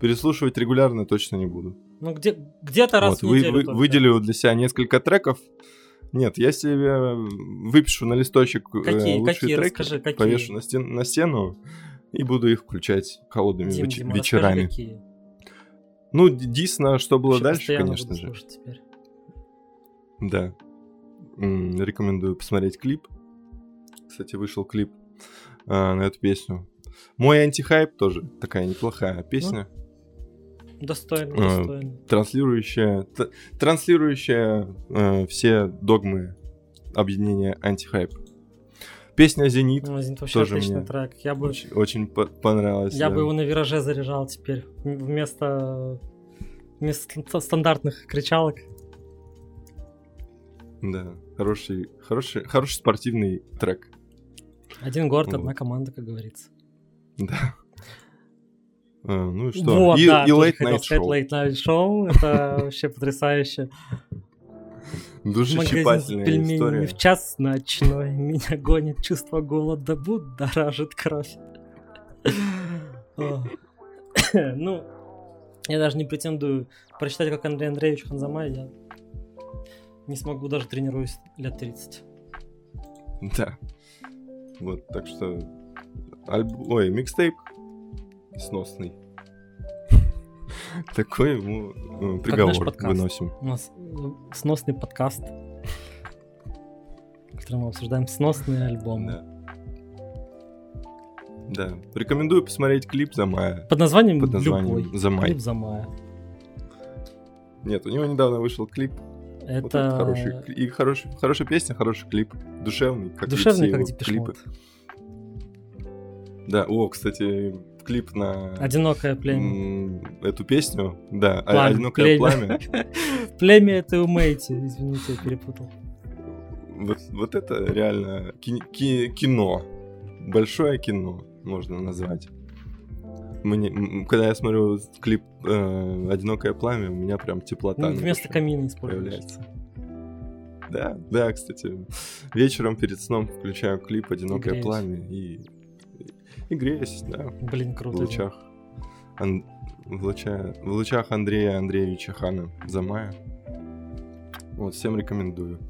переслушивать регулярно точно не буду. Ну, где, где-то раз Вот, в вы- неделю вы- только. выделю для себя несколько треков. Нет, я себе выпишу на листочек э, Какие, лучшие какие, треки, расскажи, какие? повешу на, стен- на стену и буду их включать холодными Дим, веч- Дима, вечерами. какие. Ну, Дисна, что было Вообще дальше, конечно же. теперь. Да. М, Рекомендую посмотреть клип. Кстати, вышел клип а, на эту песню. Мой антихайп тоже такая неплохая песня, Достойно, А, достойно. транслирующая, т- транслирующая э, все догмы объединения антихайп. Песня «Зенит» Ну, «Зенит» вообще тоже отличный мне трек. Я бы, очень, очень по- понравилась. я да. бы его на вираже заряжал теперь. Вместо, вместо ст- стандартных кричалок. Да, хороший, хороший, хороший спортивный трек. Один город, одна команда, как говорится. Да. А, ну и что? Вот, и, да, и Late Night Show. Late Night Show. Это вообще потрясающе. Душесчипательная история. в час ночной. Меня гонит чувство голода, будоражит кровь. Ну, я даже не претендую прочитать, как Андрей Андреевич Ханзамай. Я не смогу, даже тренируюсь лет 30. Да. Вот, так что... альб- Ой, микстейп сносный. Такой ему э, приговор выносим. У нас э, сносный подкаст, в котором мы обсуждаем сносные альбомы. Да. Да. Рекомендую посмотреть клип за мая. Под названием Под названием «Любой». «За май». Клип за мая. Нет, у него недавно вышел клип. Вот Это это хороший, и хороший, хорошая песня, хороший клип. Душевный, как душевный, как Депеш клипы. Да, о, кстати, клип на Одинокое племя. эту песню. Да, Пламя, «Одинокое племя. пламя». Племя это умейте, извините, я перепутал. Вот, вот это реально ки- ки- кино. Большое кино, можно назвать. Мне, когда я смотрю клип э, «Одинокое пламя», у меня прям теплота Ну, вместо камина используешь. появляется. Да, да, кстати. Вечером перед сном включаю клип «Одинокое Греюсь. пламя» и, и греюсь, да, Блин, в круто. лучах. Ан- в, луча- в лучах Андрея Андреевича Хана Замая. Вот, всем рекомендую.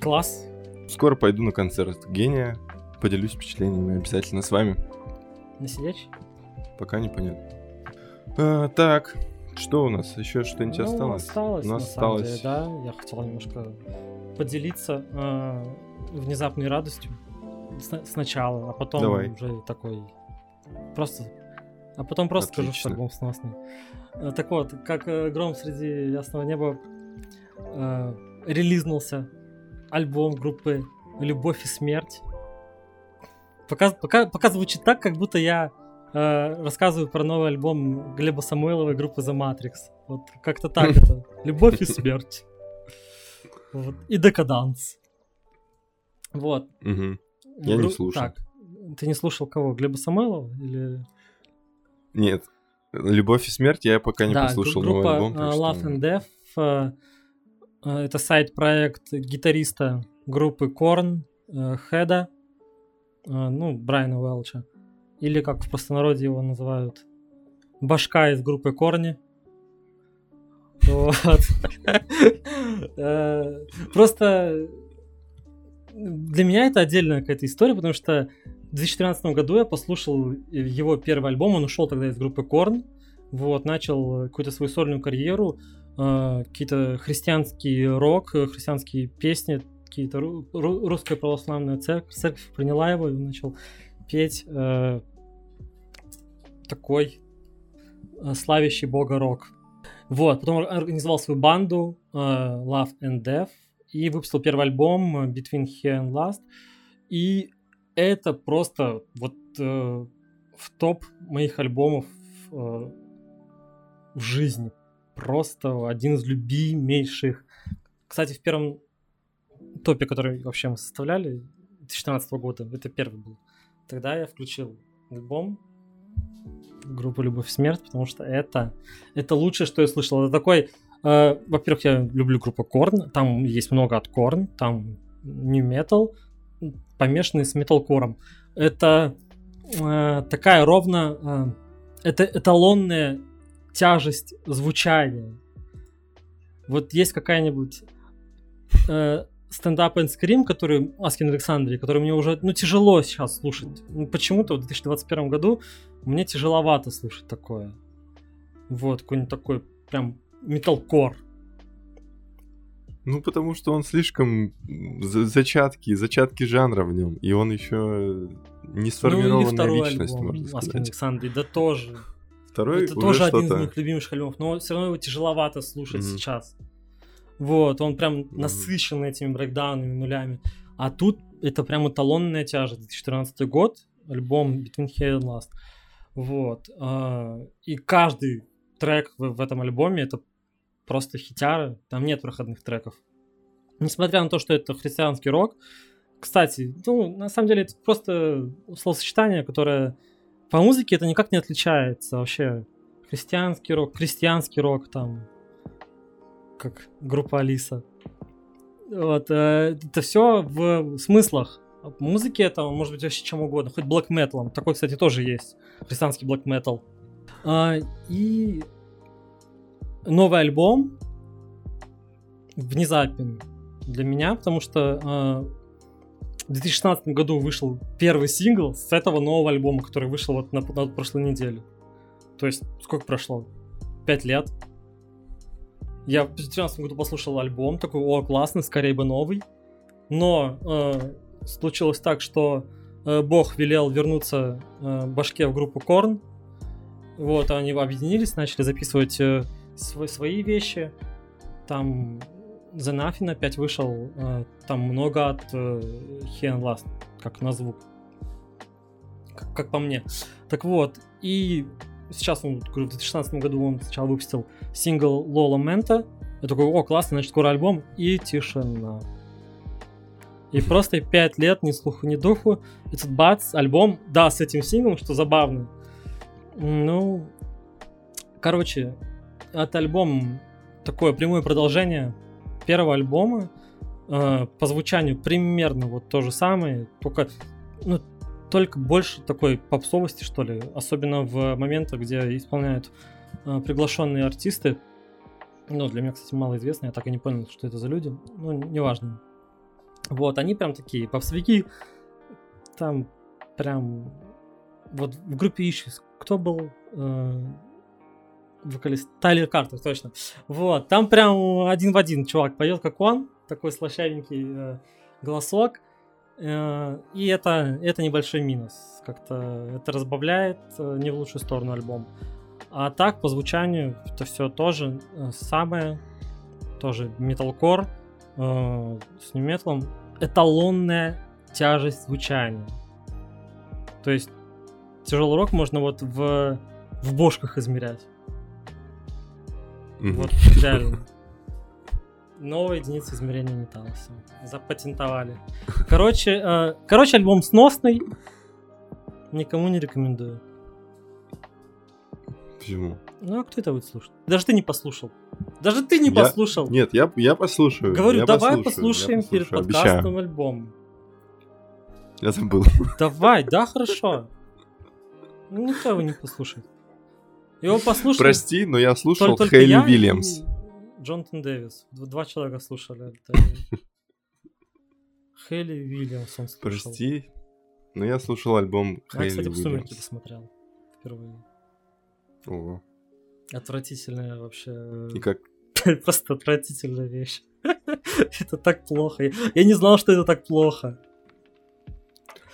Класс. Скоро пойду на концерт Гения. Поделюсь впечатлениями обязательно с вами. На сидячий? Пока непонятно. А, так, что у нас? Еще что-нибудь Ну, осталось? осталось, у нас на самом осталось. деле, да. Я хотел немножко поделиться э, внезапной радостью Сна- сначала, а потом Давай. уже такой просто... А потом просто скажу, что Отлично. альбом сносный. Э, Так вот, как э, гром среди ясного неба э, релизнулся альбом группы «Любовь и смерть». Пока, пока, пока звучит так, как будто я э, рассказываю про новый альбом Глеба Самойлова и группы The Matrix. Вот как-то так это. Любовь и смерть. Вот. И декаданс. Вот. Я не слушал. Так, ты не слушал кого? Глеба Самойлова? Или... Нет. Любовь и смерть я пока не да, послушал группа новый альбом. э, так что- Love and Death. э, это сайт-проект гитариста группы Корн, Хеда, ну, Брайана Уэлча. Или, как в простонародье его называют, башка из группы Корни. Э, Просто для меня это отдельная какая-то история, потому что в 2013 году я послушал его первый альбом, он ушел тогда из группы Корн, вот, начал какую-то свою сольную карьеру, э, какие-то христианский рок, христианские песни, какие-то ру- ру- русская православная церковь, церковь приняла его и начал петь э, такой э, славящий бога рок. Вот, потом организовал свою банду э, Love and Death и выпустил первый альбом э, Between Here and Last. И это просто вот э, в топ моих альбомов э, в жизни. Просто один из любимейших. Кстати, в первом топе, который вообще мы составляли, 2014 года, это первый был. Тогда я включил альбом группы Любовь Смерть, потому что это, это лучшее, что я слышал. Это такой, э, во-первых, я люблю группу Корн, там есть много от Корн, там New Metal, помешанный с металкором. Это э, такая ровно это эталонная тяжесть звучания. Вот есть какая-нибудь э, стендап and Scream, который Аскин Александре, который мне уже ну, тяжело сейчас слушать. Ну, почему-то в 2021 году мне тяжеловато слушать такое. Вот, какой-нибудь такой прям металкор. Ну, потому что он слишком зачатки, зачатки жанра в нем, и он еще не сформированная ну, личность, альбом, можно сказать. Аскин Александре, да тоже. Второй Это тоже один из моих любимых альбомов, но все равно его тяжеловато слушать mm-hmm. сейчас. Вот, он прям mm-hmm. насыщен этими брейкдаунами, нулями. А тут это прям эталонная тяжесть. 2014 год, альбом Between Here and Last. Вот. А, и каждый трек в, этом альбоме это просто хитяры. Там нет проходных треков. Несмотря на то, что это христианский рок. Кстати, ну, на самом деле это просто словосочетание, которое по музыке это никак не отличается вообще. Христианский рок, крестьянский рок, там, как группа Алиса. Вот, э, это все в смыслах. Музыки это может быть вообще чем угодно, хоть black metal. Такой, кстати, тоже есть. Христианский black metal. А, и новый альбом внезапен для меня, потому что а, в 2016 году вышел первый сингл с этого нового альбома, который вышел вот на, на прошлой неделе. То есть, сколько прошло? Пять лет. Я в 2013 году послушал альбом, такой, о, классный, скорее бы новый. Но э, случилось так, что э, Бог велел вернуться э, Башке в группу Корн. Вот, они объединились, начали записывать э, свои, свои вещи. Там The Nothing опять вышел, э, там много от э, Here Last, как на звук. Как, как по мне. Так вот, и сейчас он, в 2016 году он сначала выпустил сингл Lola Menta. Я такой, о, классно, значит, скоро альбом. И тишина. И просто пять лет ни слуху, ни духу. И тут бац, альбом, да, с этим синглом, что забавно. Ну, короче, это альбом такое прямое продолжение первого альбома. Э, по звучанию примерно вот то же самое, только, ну, только больше такой попсовости, что ли. Особенно в моментах, где исполняют э, приглашенные артисты. Ну, для меня, кстати, мало известно, я так и не понял, что это за люди. Ну, неважно. Вот, они прям такие попсовики. Там прям... Вот в группе Issues кто был? Э, вокалист Тайлер Картер, точно. Вот, там прям один в один чувак поет, как он, такой слащавенький э, голосок. Э, и это, это небольшой минус. Как-то это разбавляет э, не в лучшую сторону альбом. А так, по звучанию, это все тоже э, самое, тоже металкор э, с нью эталонная тяжесть звучания. То есть тяжелый рок можно вот в, в бошках измерять. Mm-hmm. Вот реально. Новая единица измерения металла. Запатентовали. Короче, э, короче, альбом сносный. Никому не рекомендую. Почему? Ну, а кто это будет слушать? Даже ты не послушал. Даже ты не я... послушал. Нет, я, я послушаю. Говорю, я давай послушаем перед подкастом Обещаю. альбом. Я забыл. Давай, да, хорошо. Ну, никто его не послушает. Его послушали. Прости, но я слушал только, Хейли я Вильямс. Джонатан Дэвис. Два человека слушали. Хейли Вильямс он слушал. Прости, но я слушал альбом Хейли Вильямс. Я, кстати, в «Сумерки» посмотрел впервые. Ого. Отвратительная вообще... И как? Просто отвратительная вещь. это так плохо. Я не знал, что это так плохо.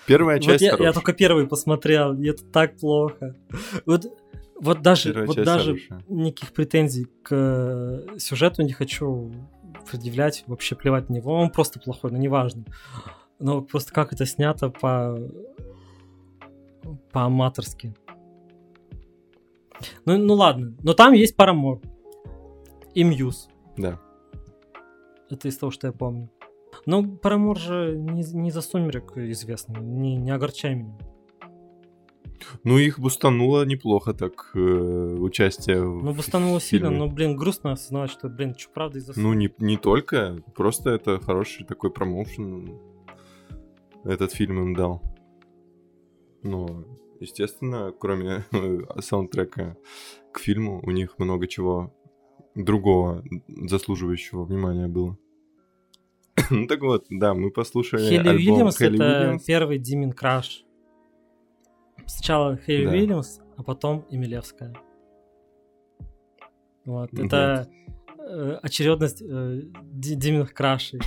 Первая часть вот я, я только первый посмотрел, и это так плохо. Вот вот даже, Первая вот даже хорошая. никаких претензий к э, сюжету не хочу предъявлять, вообще плевать на него. Он просто плохой, но неважно. Но просто как это снято по по-аматорски. Ну, ну ладно, но там есть Парамор и Мьюз. Да. Это из того, что я помню. Но Парамор же не, не за сумерек известный, не, не огорчай меня. Ну, их бустануло неплохо так, э, участие Ну, бустануло сильно, но, блин, грустно осознавать, что, блин, что правда из-за... Ну, не, не только, просто это хороший такой промоушен этот фильм им дал. Но естественно, кроме э, саундтрека к фильму, у них много чего другого заслуживающего внимания было. ну так вот, да, мы послушали Хелли альбом Уильямс Хелли это Уильямс. первый Димин Краш. Сначала Хелли Да. Уильямс, а потом Эмилевская. Вот, Вот. это э, очередность э, Ди- Диминых крашей.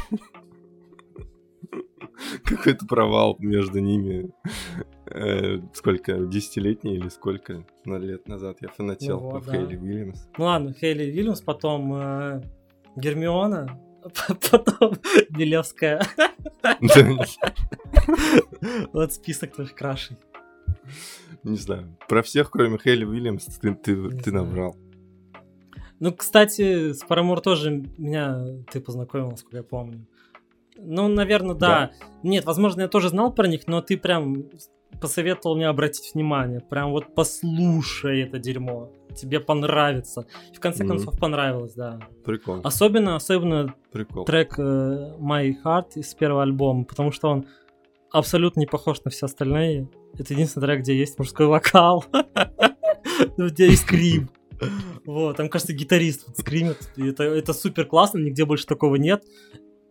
Какой-то провал между ними. Э, сколько, десятилетний или сколько на лет назад я фанател Ну по да. Хейли Уильямс. Ну ладно, Хейли Уильямс, потом э, Гермиона, потом Милевская. Да, Вот список твоих крашей. Не знаю. Про всех, кроме Хейли Уильямс, ты, ты, ты набрал. Ну, кстати, с Парамор тоже меня ты познакомил, насколько я помню. Ну, наверное, да. Нет, возможно, я тоже знал про них, но ты прям посоветовал мне обратить внимание. Прям вот послушай это дерьмо. Тебе понравится. И в конце Мгм. концов понравилось, да. Прикол. Особенно, особенно Прикол. трек э, My Heart из первого альбома, потому что он абсолютно не похож на все остальные. Это единственный трек, где есть мужской вокал, Ну, где есть скрим. Вот, там, кажется, гитарист вот скримит. И это, это супер классно, нигде больше такого нет.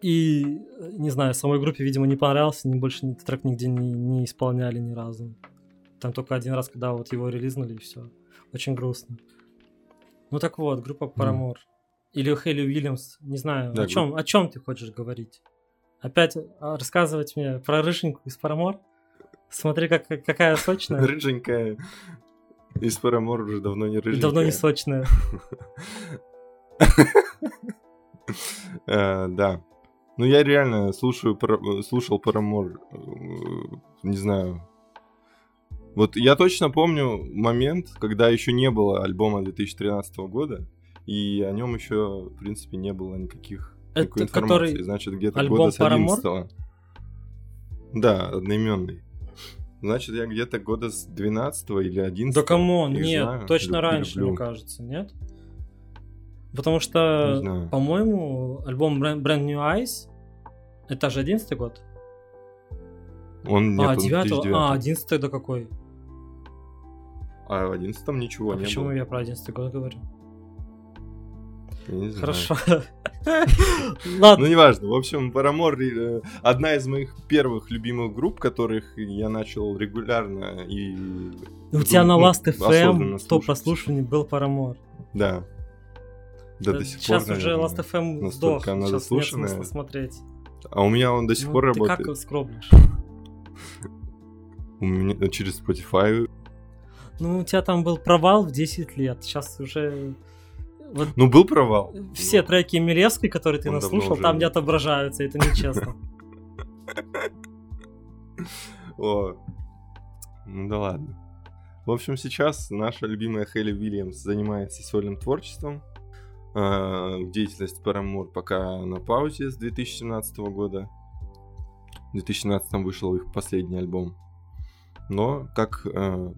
И, э, не знаю, самой группе, видимо, не понравился, они больше этот трек нигде не, не исполняли ни разу. Там только один раз, когда вот его релизнули, и все. Очень грустно. Ну так вот, группа Paramore. Или Хелли Уильямс, не знаю, Да, о чем, о чем ты хочешь говорить? Опять а, рассказывать мне про рыженьку из Paramore? Смотри, как, какая сочная. Рыженькая. Из Парамор уже давно не рыженькая. давно не сочная. Э, Да. Ну, я реально слушаю, Пара- слушал Парамор, э, не знаю. Вот я точно помню момент, когда еще не было альбома 2013 года, и о нем еще, в принципе, не было никаких никакой Это информации. который Значит, где-то года с Paramore? 11 Да, одноименный. Значит, я где-то года с 12 или 11 Да их нет, знаю, точно люб- раньше, люблю. мне кажется, нет? Потому Не что, по-моему, альбом Brand, Brand New Eyes, это же 11 год? Он нет, а, он 9 2009. А, 11 это какой? А в 11 ничего а не почему было. я про 11 год говорю? Я не знаю. Хорошо. Ну, Ладно, неважно. В общем, Paramore э, одна из моих первых любимых групп, которых я начал регулярно и... у тебя на ну, Last FM 100 слушать. прослушиваний был Paramore. Да. Да, до сих пор, Сейчас уже наверное. Last FM настолько сдох, она сейчас нет заслушанная. смысла смотреть. А у меня он до сих Ну, пор ты работает. как скроблишь? У меня э, через Spotify. Ну, у тебя там был провал в 10 лет. Сейчас уже... Вот Ну, был провал. все треки Милевской, которые ты он наслушал, уже там не нет. отображаются, это нечестно. О. Ну да ладно. В общем, сейчас наша любимая Хелли Уильямс занимается сольным творчеством. Э, Деятельность Paramore пока на паузе с 2017 года. В 2017 вышел их последний альбом. Но, как э,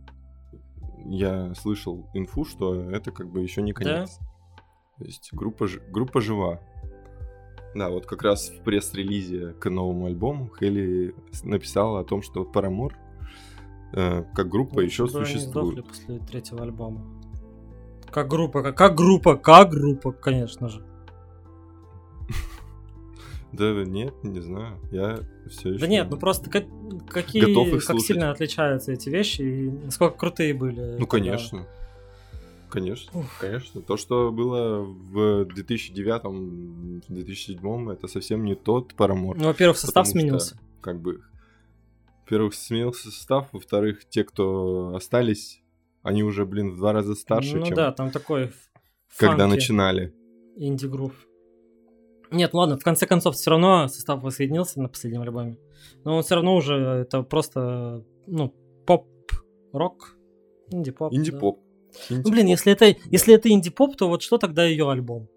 я слышал инфу, что это как бы еще не конец. То есть группа, группа жива. Да, вот как раз в пресс-релизе к новому альбому Хелли написала о том, что Paramore э, как группа еще бы они существует. после третьего альбома. Как группа, как, как группа, как группа, конечно же. Да нет, не знаю. Я все еще... Да нет, ну просто как- какие, Готов их как слушать. сильно отличаются эти вещи и насколько крутые были. Ну, конечно. Конечно, Ух. конечно. То, что было в 2009-2007, это совсем не тот Paramore. Ну, во-первых, состав Потому что, сменился. Как бы, во-первых, сменился состав, во-вторых, те, кто остались, они уже, блин, в два раза старше, ну чем да, там такой когда фанки, начинали. инди-грув. Нет, ладно, в конце концов, все равно состав воссоединился на последнем альбоме. Но он все равно уже это просто, ну, поп-рок, инди-поп. да. Инди-поп. Ну, блин, если это, если это инди-поп, то вот что тогда ее альбом?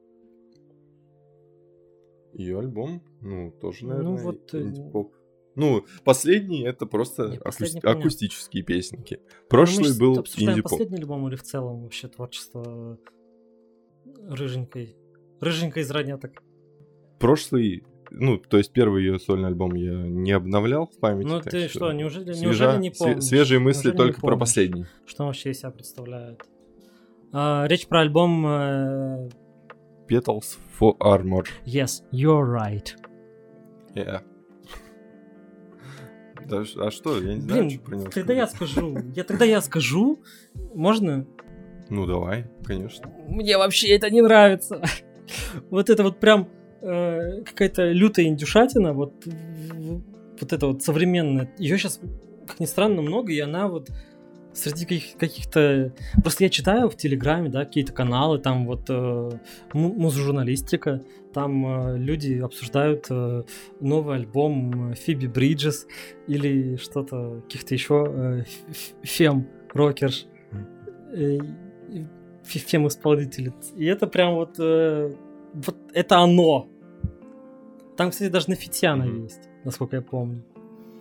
Ее альбом, ну, тоже, Ну, наверное, вот, э, инди-поп. Ну, последний это просто Не, акус- последний понятно. акустические песники. Ну, Прошлый щас был инди-поп. последний альбом или в целом вообще творчество рыженькой? Рыженькой из ранеток. Прошлый ну, то есть первый ее сольный альбом я не обновлял в памяти. Ну ты что, неужели, свежа- неужели не помнишь? свежие мысли Неужели не только про помнишь, последний. Что вообще из себя представляет? А, речь про альбом э, Petals for Armor. Yes, you're right. Yeah. Да, а что, я не знаю, Блин, что про него тогда я сказать. скажу. Я тогда я скажу. Можно? Ну давай, конечно. Мне вообще это не нравится. Вот это вот прям э, какая-то лютая индюшатина, вот, вот это вот современная. Ее сейчас, как ни странно, много, и она вот среди каких- каких-то... Просто я читаю в Телеграме, да, какие-то каналы, там вот э, му- музжурналистика, там э, люди обсуждают э, новый альбом э, Фиби Бриджес или что-то, каких-то еще э, фем рокерш. Э, и фи- фем-исполнители. И это прям вот... э, вот это оно. Там, кстати, даже Нафитяна Мгм. есть, насколько я помню.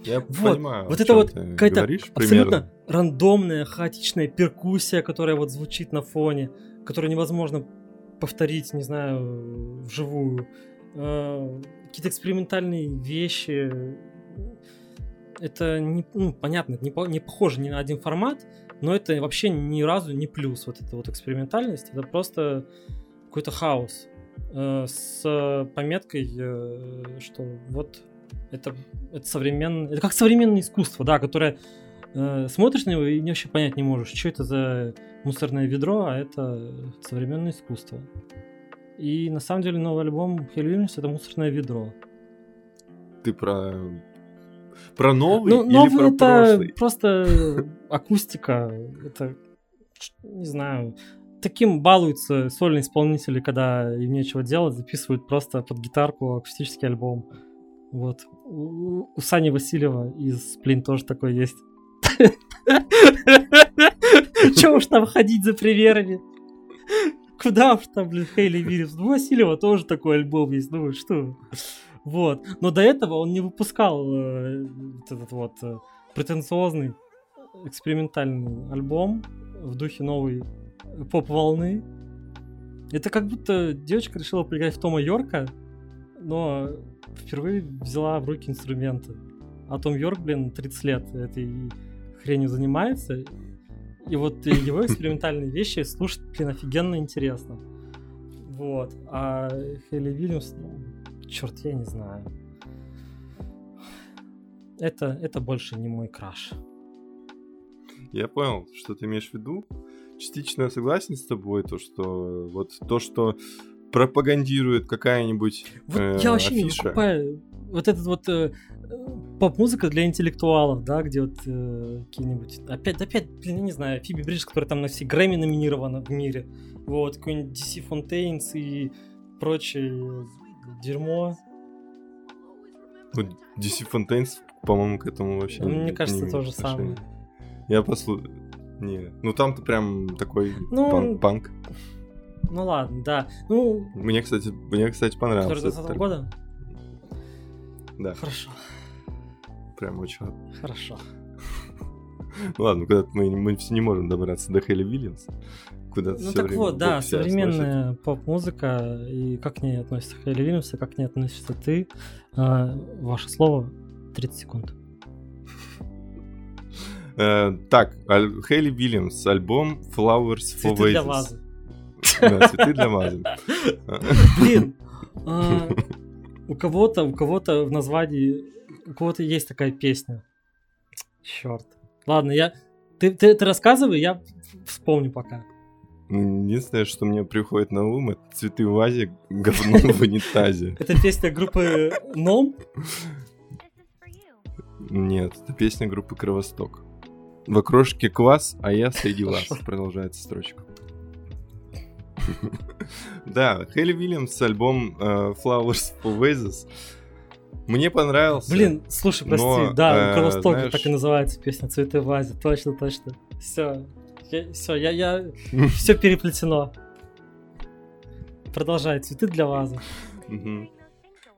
Я Вот, понимаю, вот это вот какая-то абсолютно примерно. Рандомная, хаотичная перкуссия, которая вот звучит на фоне, которую невозможно повторить, не знаю, вживую. Э, Какие-то экспериментальные вещи. Это не, ну, понятно, не, не похоже ни на один формат, но это вообще ни разу не плюс. Вот эта вот экспериментальность, это просто какой-то хаос э, с пометкой, э, что вот это, это современное, это как современное искусство, да, которое э, смотришь на него и вообще понять не можешь, что это за мусорное ведро, а это современное искусство. И на самом деле новый альбом Хелл Вильямс это мусорное ведро. Ты про... Про новый Ну, или новый про это прошлый? просто акустика. Это, не знаю, таким балуются сольные исполнители, когда им нечего делать, записывают просто под гитарку акустический альбом. Вот. У, у Сани Васильева из Сплин тоже такой есть. Че уж там ходить за примерами? Куда уж там, блин, Хейли Вильямс? Ну, Васильева тоже такой альбом есть, ну что? Вот. Но до этого он не выпускал э, вот этот вот э, претенциозный экспериментальный альбом в духе новой поп-волны. Это как будто девочка решила поиграть в Тома Йорка, но впервые взяла в руки инструменты. А Том Йорк, блин, 30 лет этой хренью занимается. И вот его экспериментальные вещи слушать, блин, офигенно интересно. Вот. А Хелли Вильямс, ну, черт, я не знаю. Это, это больше не мой краш. Я понял, что ты имеешь в виду. Частично согласен с тобой, то, что вот то, что пропагандирует какая-нибудь Вот э, я вообще не афиша. покупаю вот этот вот э, поп-музыка для интеллектуалов, да, где вот э, какие-нибудь... Опять, опять, блин, я не знаю, Фиби Бриджес, которая там на все Грэмми номинирована в мире. Вот, какой-нибудь DC Fontaines и прочее дерьмо. Ну, DC Fontaines, по-моему, к этому вообще Ну, не- мне не кажется, имеет то же самое. Я послушал... Не, ну там-то прям такой Ну, пан- панк. Ну ладно, да. Ну, Мне, кстати, мне, кстати, понравился. который этот 20 альбом. года? Да, Хорошо, прям очень. хорошо. Ну ладно, куда мы, мы не можем добраться до Хелли Вильямс. Куда Ну так вот, да, современная поп-музыка, и как к ней относится Хейли Вильямс, и как к ней относишься ты. А, ваше слово 30 секунд. Э, так, аль- Хейли Вильямс, альбом Flowers for Цветы для вазы. Да, цветы для вазы. Блин, а, у кого-то, у кого-то в названии, у кого-то есть такая песня. Черт. Ладно, я... Ты, ты, ты рассказывай, я вспомню пока. Единственное, что мне приходит на ум, это цветы в вазе, говно в унитазе. Это песня группы Ном. Нет, это песня группы Кровосток. В окрошке квас, а я среди вас. Продолжается строчка. Да, Хелли Вильямс, альбом э, Flowers for Vases. Мне понравился. Блин, слушай, прости, Но, да, э, у Кровостока знаешь- так и называется песня «Цветы в вазе». Точно, точно. Все, все, я, я, все переплетено. Продолжай, цветы для вазы.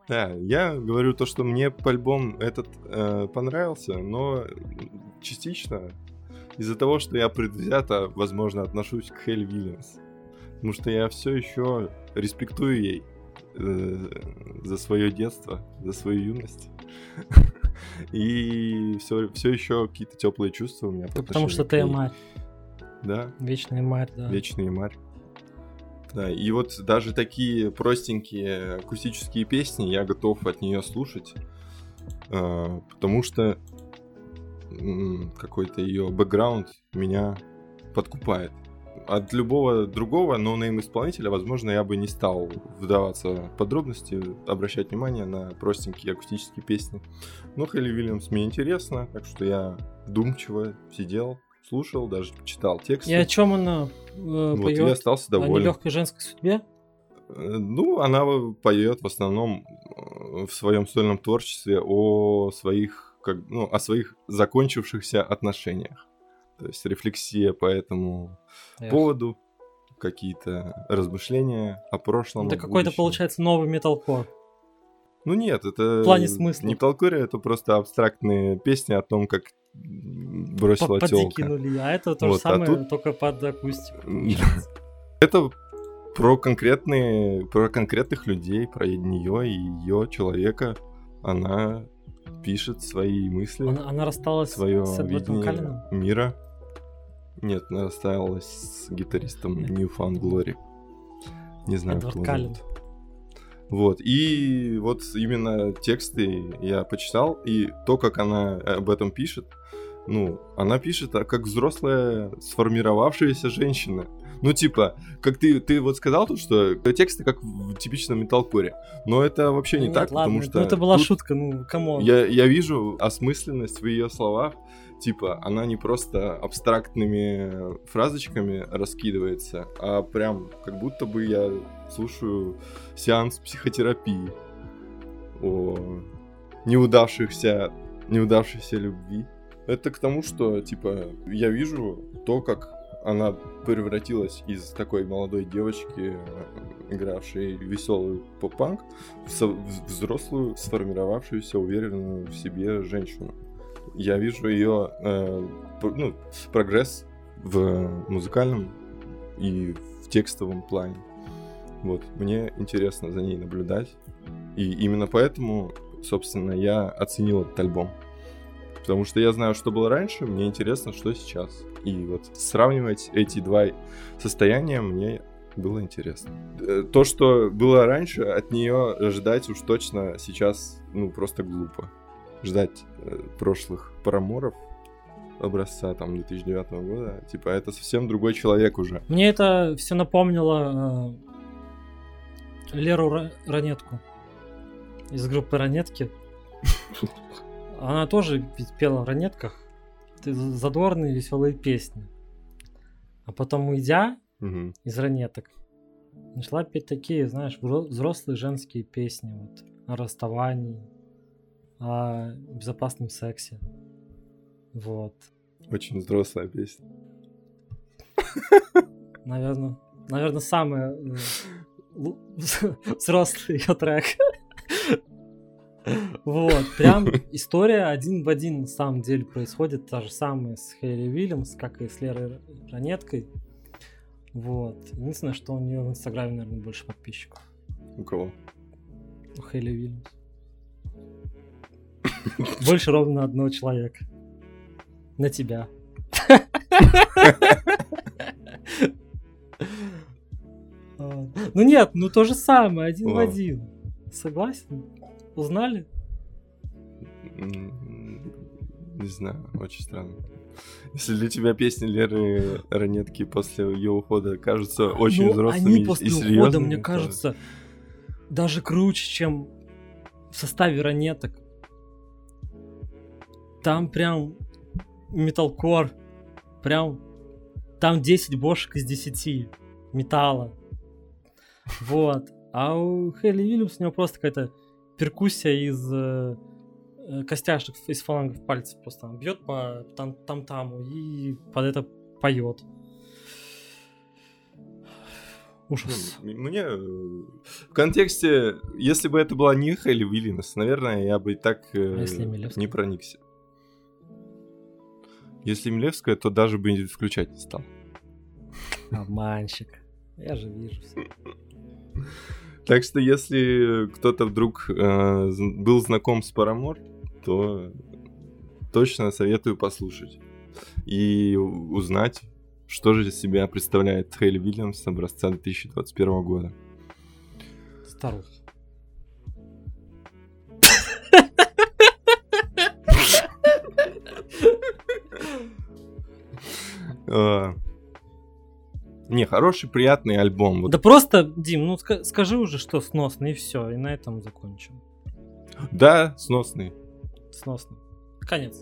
Да, я говорю то, что мне альбом этот э, понравился, но частично из-за того, что я предвзято, возможно, отношусь к Хель Вильямс. Потому что я все еще респектую ей э, за свое детство, за свою юность. И все, все еще какие-то теплые чувства у меня. Да потому что ты мать. Да. Вечная мать, да. Вечная мать. Да, и вот даже такие простенькие акустические песни я готов от нее слушать, э, потому что какой-то ее бэкграунд меня подкупает. От любого другого no-name исполнителя, возможно, я бы не стал вдаваться в подробности, обращать внимание на простенькие акустические песни. Но Hayley Williams мне интересно, так что я вдумчиво сидел, слушал, даже читал текст. И о чем она э, вот, поет? я остался доволен. О нелегкой женской судьбе? Э, ну, она поет в основном э, в своем сольном творчестве о своих, как, ну, о своих закончившихся отношениях. То есть рефлексия по этому Эх. поводу, какие-то размышления о прошлом. Это какой-то, получается, новый металкор. Ну нет, это... В плане смысла. Не металкоре, это просто абстрактные песни о том, как бросила Под, телка. Подзакинули, а это то вот, же а самое, а тут... только под акустику. это про конкретные, про конкретных людей, про нее и ее человека. Она пишет свои мысли. Она, она рассталась свое с видение Калином? мира. Нет, она рассталась с гитаристом Нет. Newfound Glory. Не знаю, Эдвард кто Каллен. Вот, и вот именно тексты я почитал, и то, как она об этом пишет, ну, она пишет как взрослая сформировавшаяся женщина. Ну, типа, как ты, ты вот сказал тут, что тексты как в типичном металкоре. Но это вообще не Нет, так, ладно, потому что... Ну, это была шутка, ну, come on. Я, я вижу осмысленность в ее словах. Типа, она не просто абстрактными фразочками раскидывается, а прям как будто бы я слушаю сеанс психотерапии о неудавшихся, неудавшейся любви. Это к тому, что, типа, я вижу то, как она превратилась из такой молодой девочки, игравшей веселый поп-панк, в взрослую, сформировавшуюся, уверенную в себе женщину. Я вижу ее э, ну, прогресс в музыкальном и в текстовом плане. Вот, мне интересно за ней наблюдать. И именно поэтому, собственно, я оценил этот альбом. Потому что я знаю, что было раньше, мне интересно, что сейчас. И вот сравнивать эти два состояния мне было интересно. Э, то, что было раньше, от нее ждать уж точно сейчас, ну, просто глупо. Ждать э, прошлых параморов образца там 2009 года, типа, это совсем другой человек уже. Мне это все напомнило э, Леру Ранетку из группы Ранетки. Она тоже пела в ранетках задорные, веселые песни. А потом, уйдя угу. из ранеток, начала петь такие, знаешь, взрослые женские песни вот, о расставании, о безопасном сексе. Вот. Очень взрослая песня. Наверное, наверное, самый э, взрослый ее трек. Вот, прям история один в один на самом деле происходит. Та же самая с Хейли Уильямс, как и с Лерой Ранеткой. Вот. Единственное, что у нее в Инстаграме, наверное, больше подписчиков. У кого? У Хейли Уильямс. Больше ровно одного человека. На тебя. Ну нет, ну то же самое, один в один. Согласен? Узнали? Не знаю, очень странно. Если для тебя песни Леры Ранетки после ее ухода кажутся очень ну, взрослыми они после и серьезными, ухода, мне то... кажется, даже круче, чем в составе Ранеток. Там прям металкор, прям там 10 бошек из 10 металла. Вот. А у Хелли Вильямс у него просто какая-то перкуссия из э, костяшек, из фалангов пальцев просто бьет по там, там таму и под это поет. Ужас. Ну, мне э, в контексте, если бы это была Ниха или Виллинес, наверное, я бы и так э, а не проникся. Если Милевская, то даже бы включать не стал. Обманщик. Я же вижу все. Так что если кто-то вдруг э, был знаком с Парамор, то точно советую послушать и узнать, что же из себя представляет Хейли Вильямс образца 2021 года. Старуха. Э, Не, хороший, приятный альбом. Вот Да просто, Дим, ну ска- скажи уже, что сносно, и все, и на этом закончим. Да, сносный. Сносно. Конец.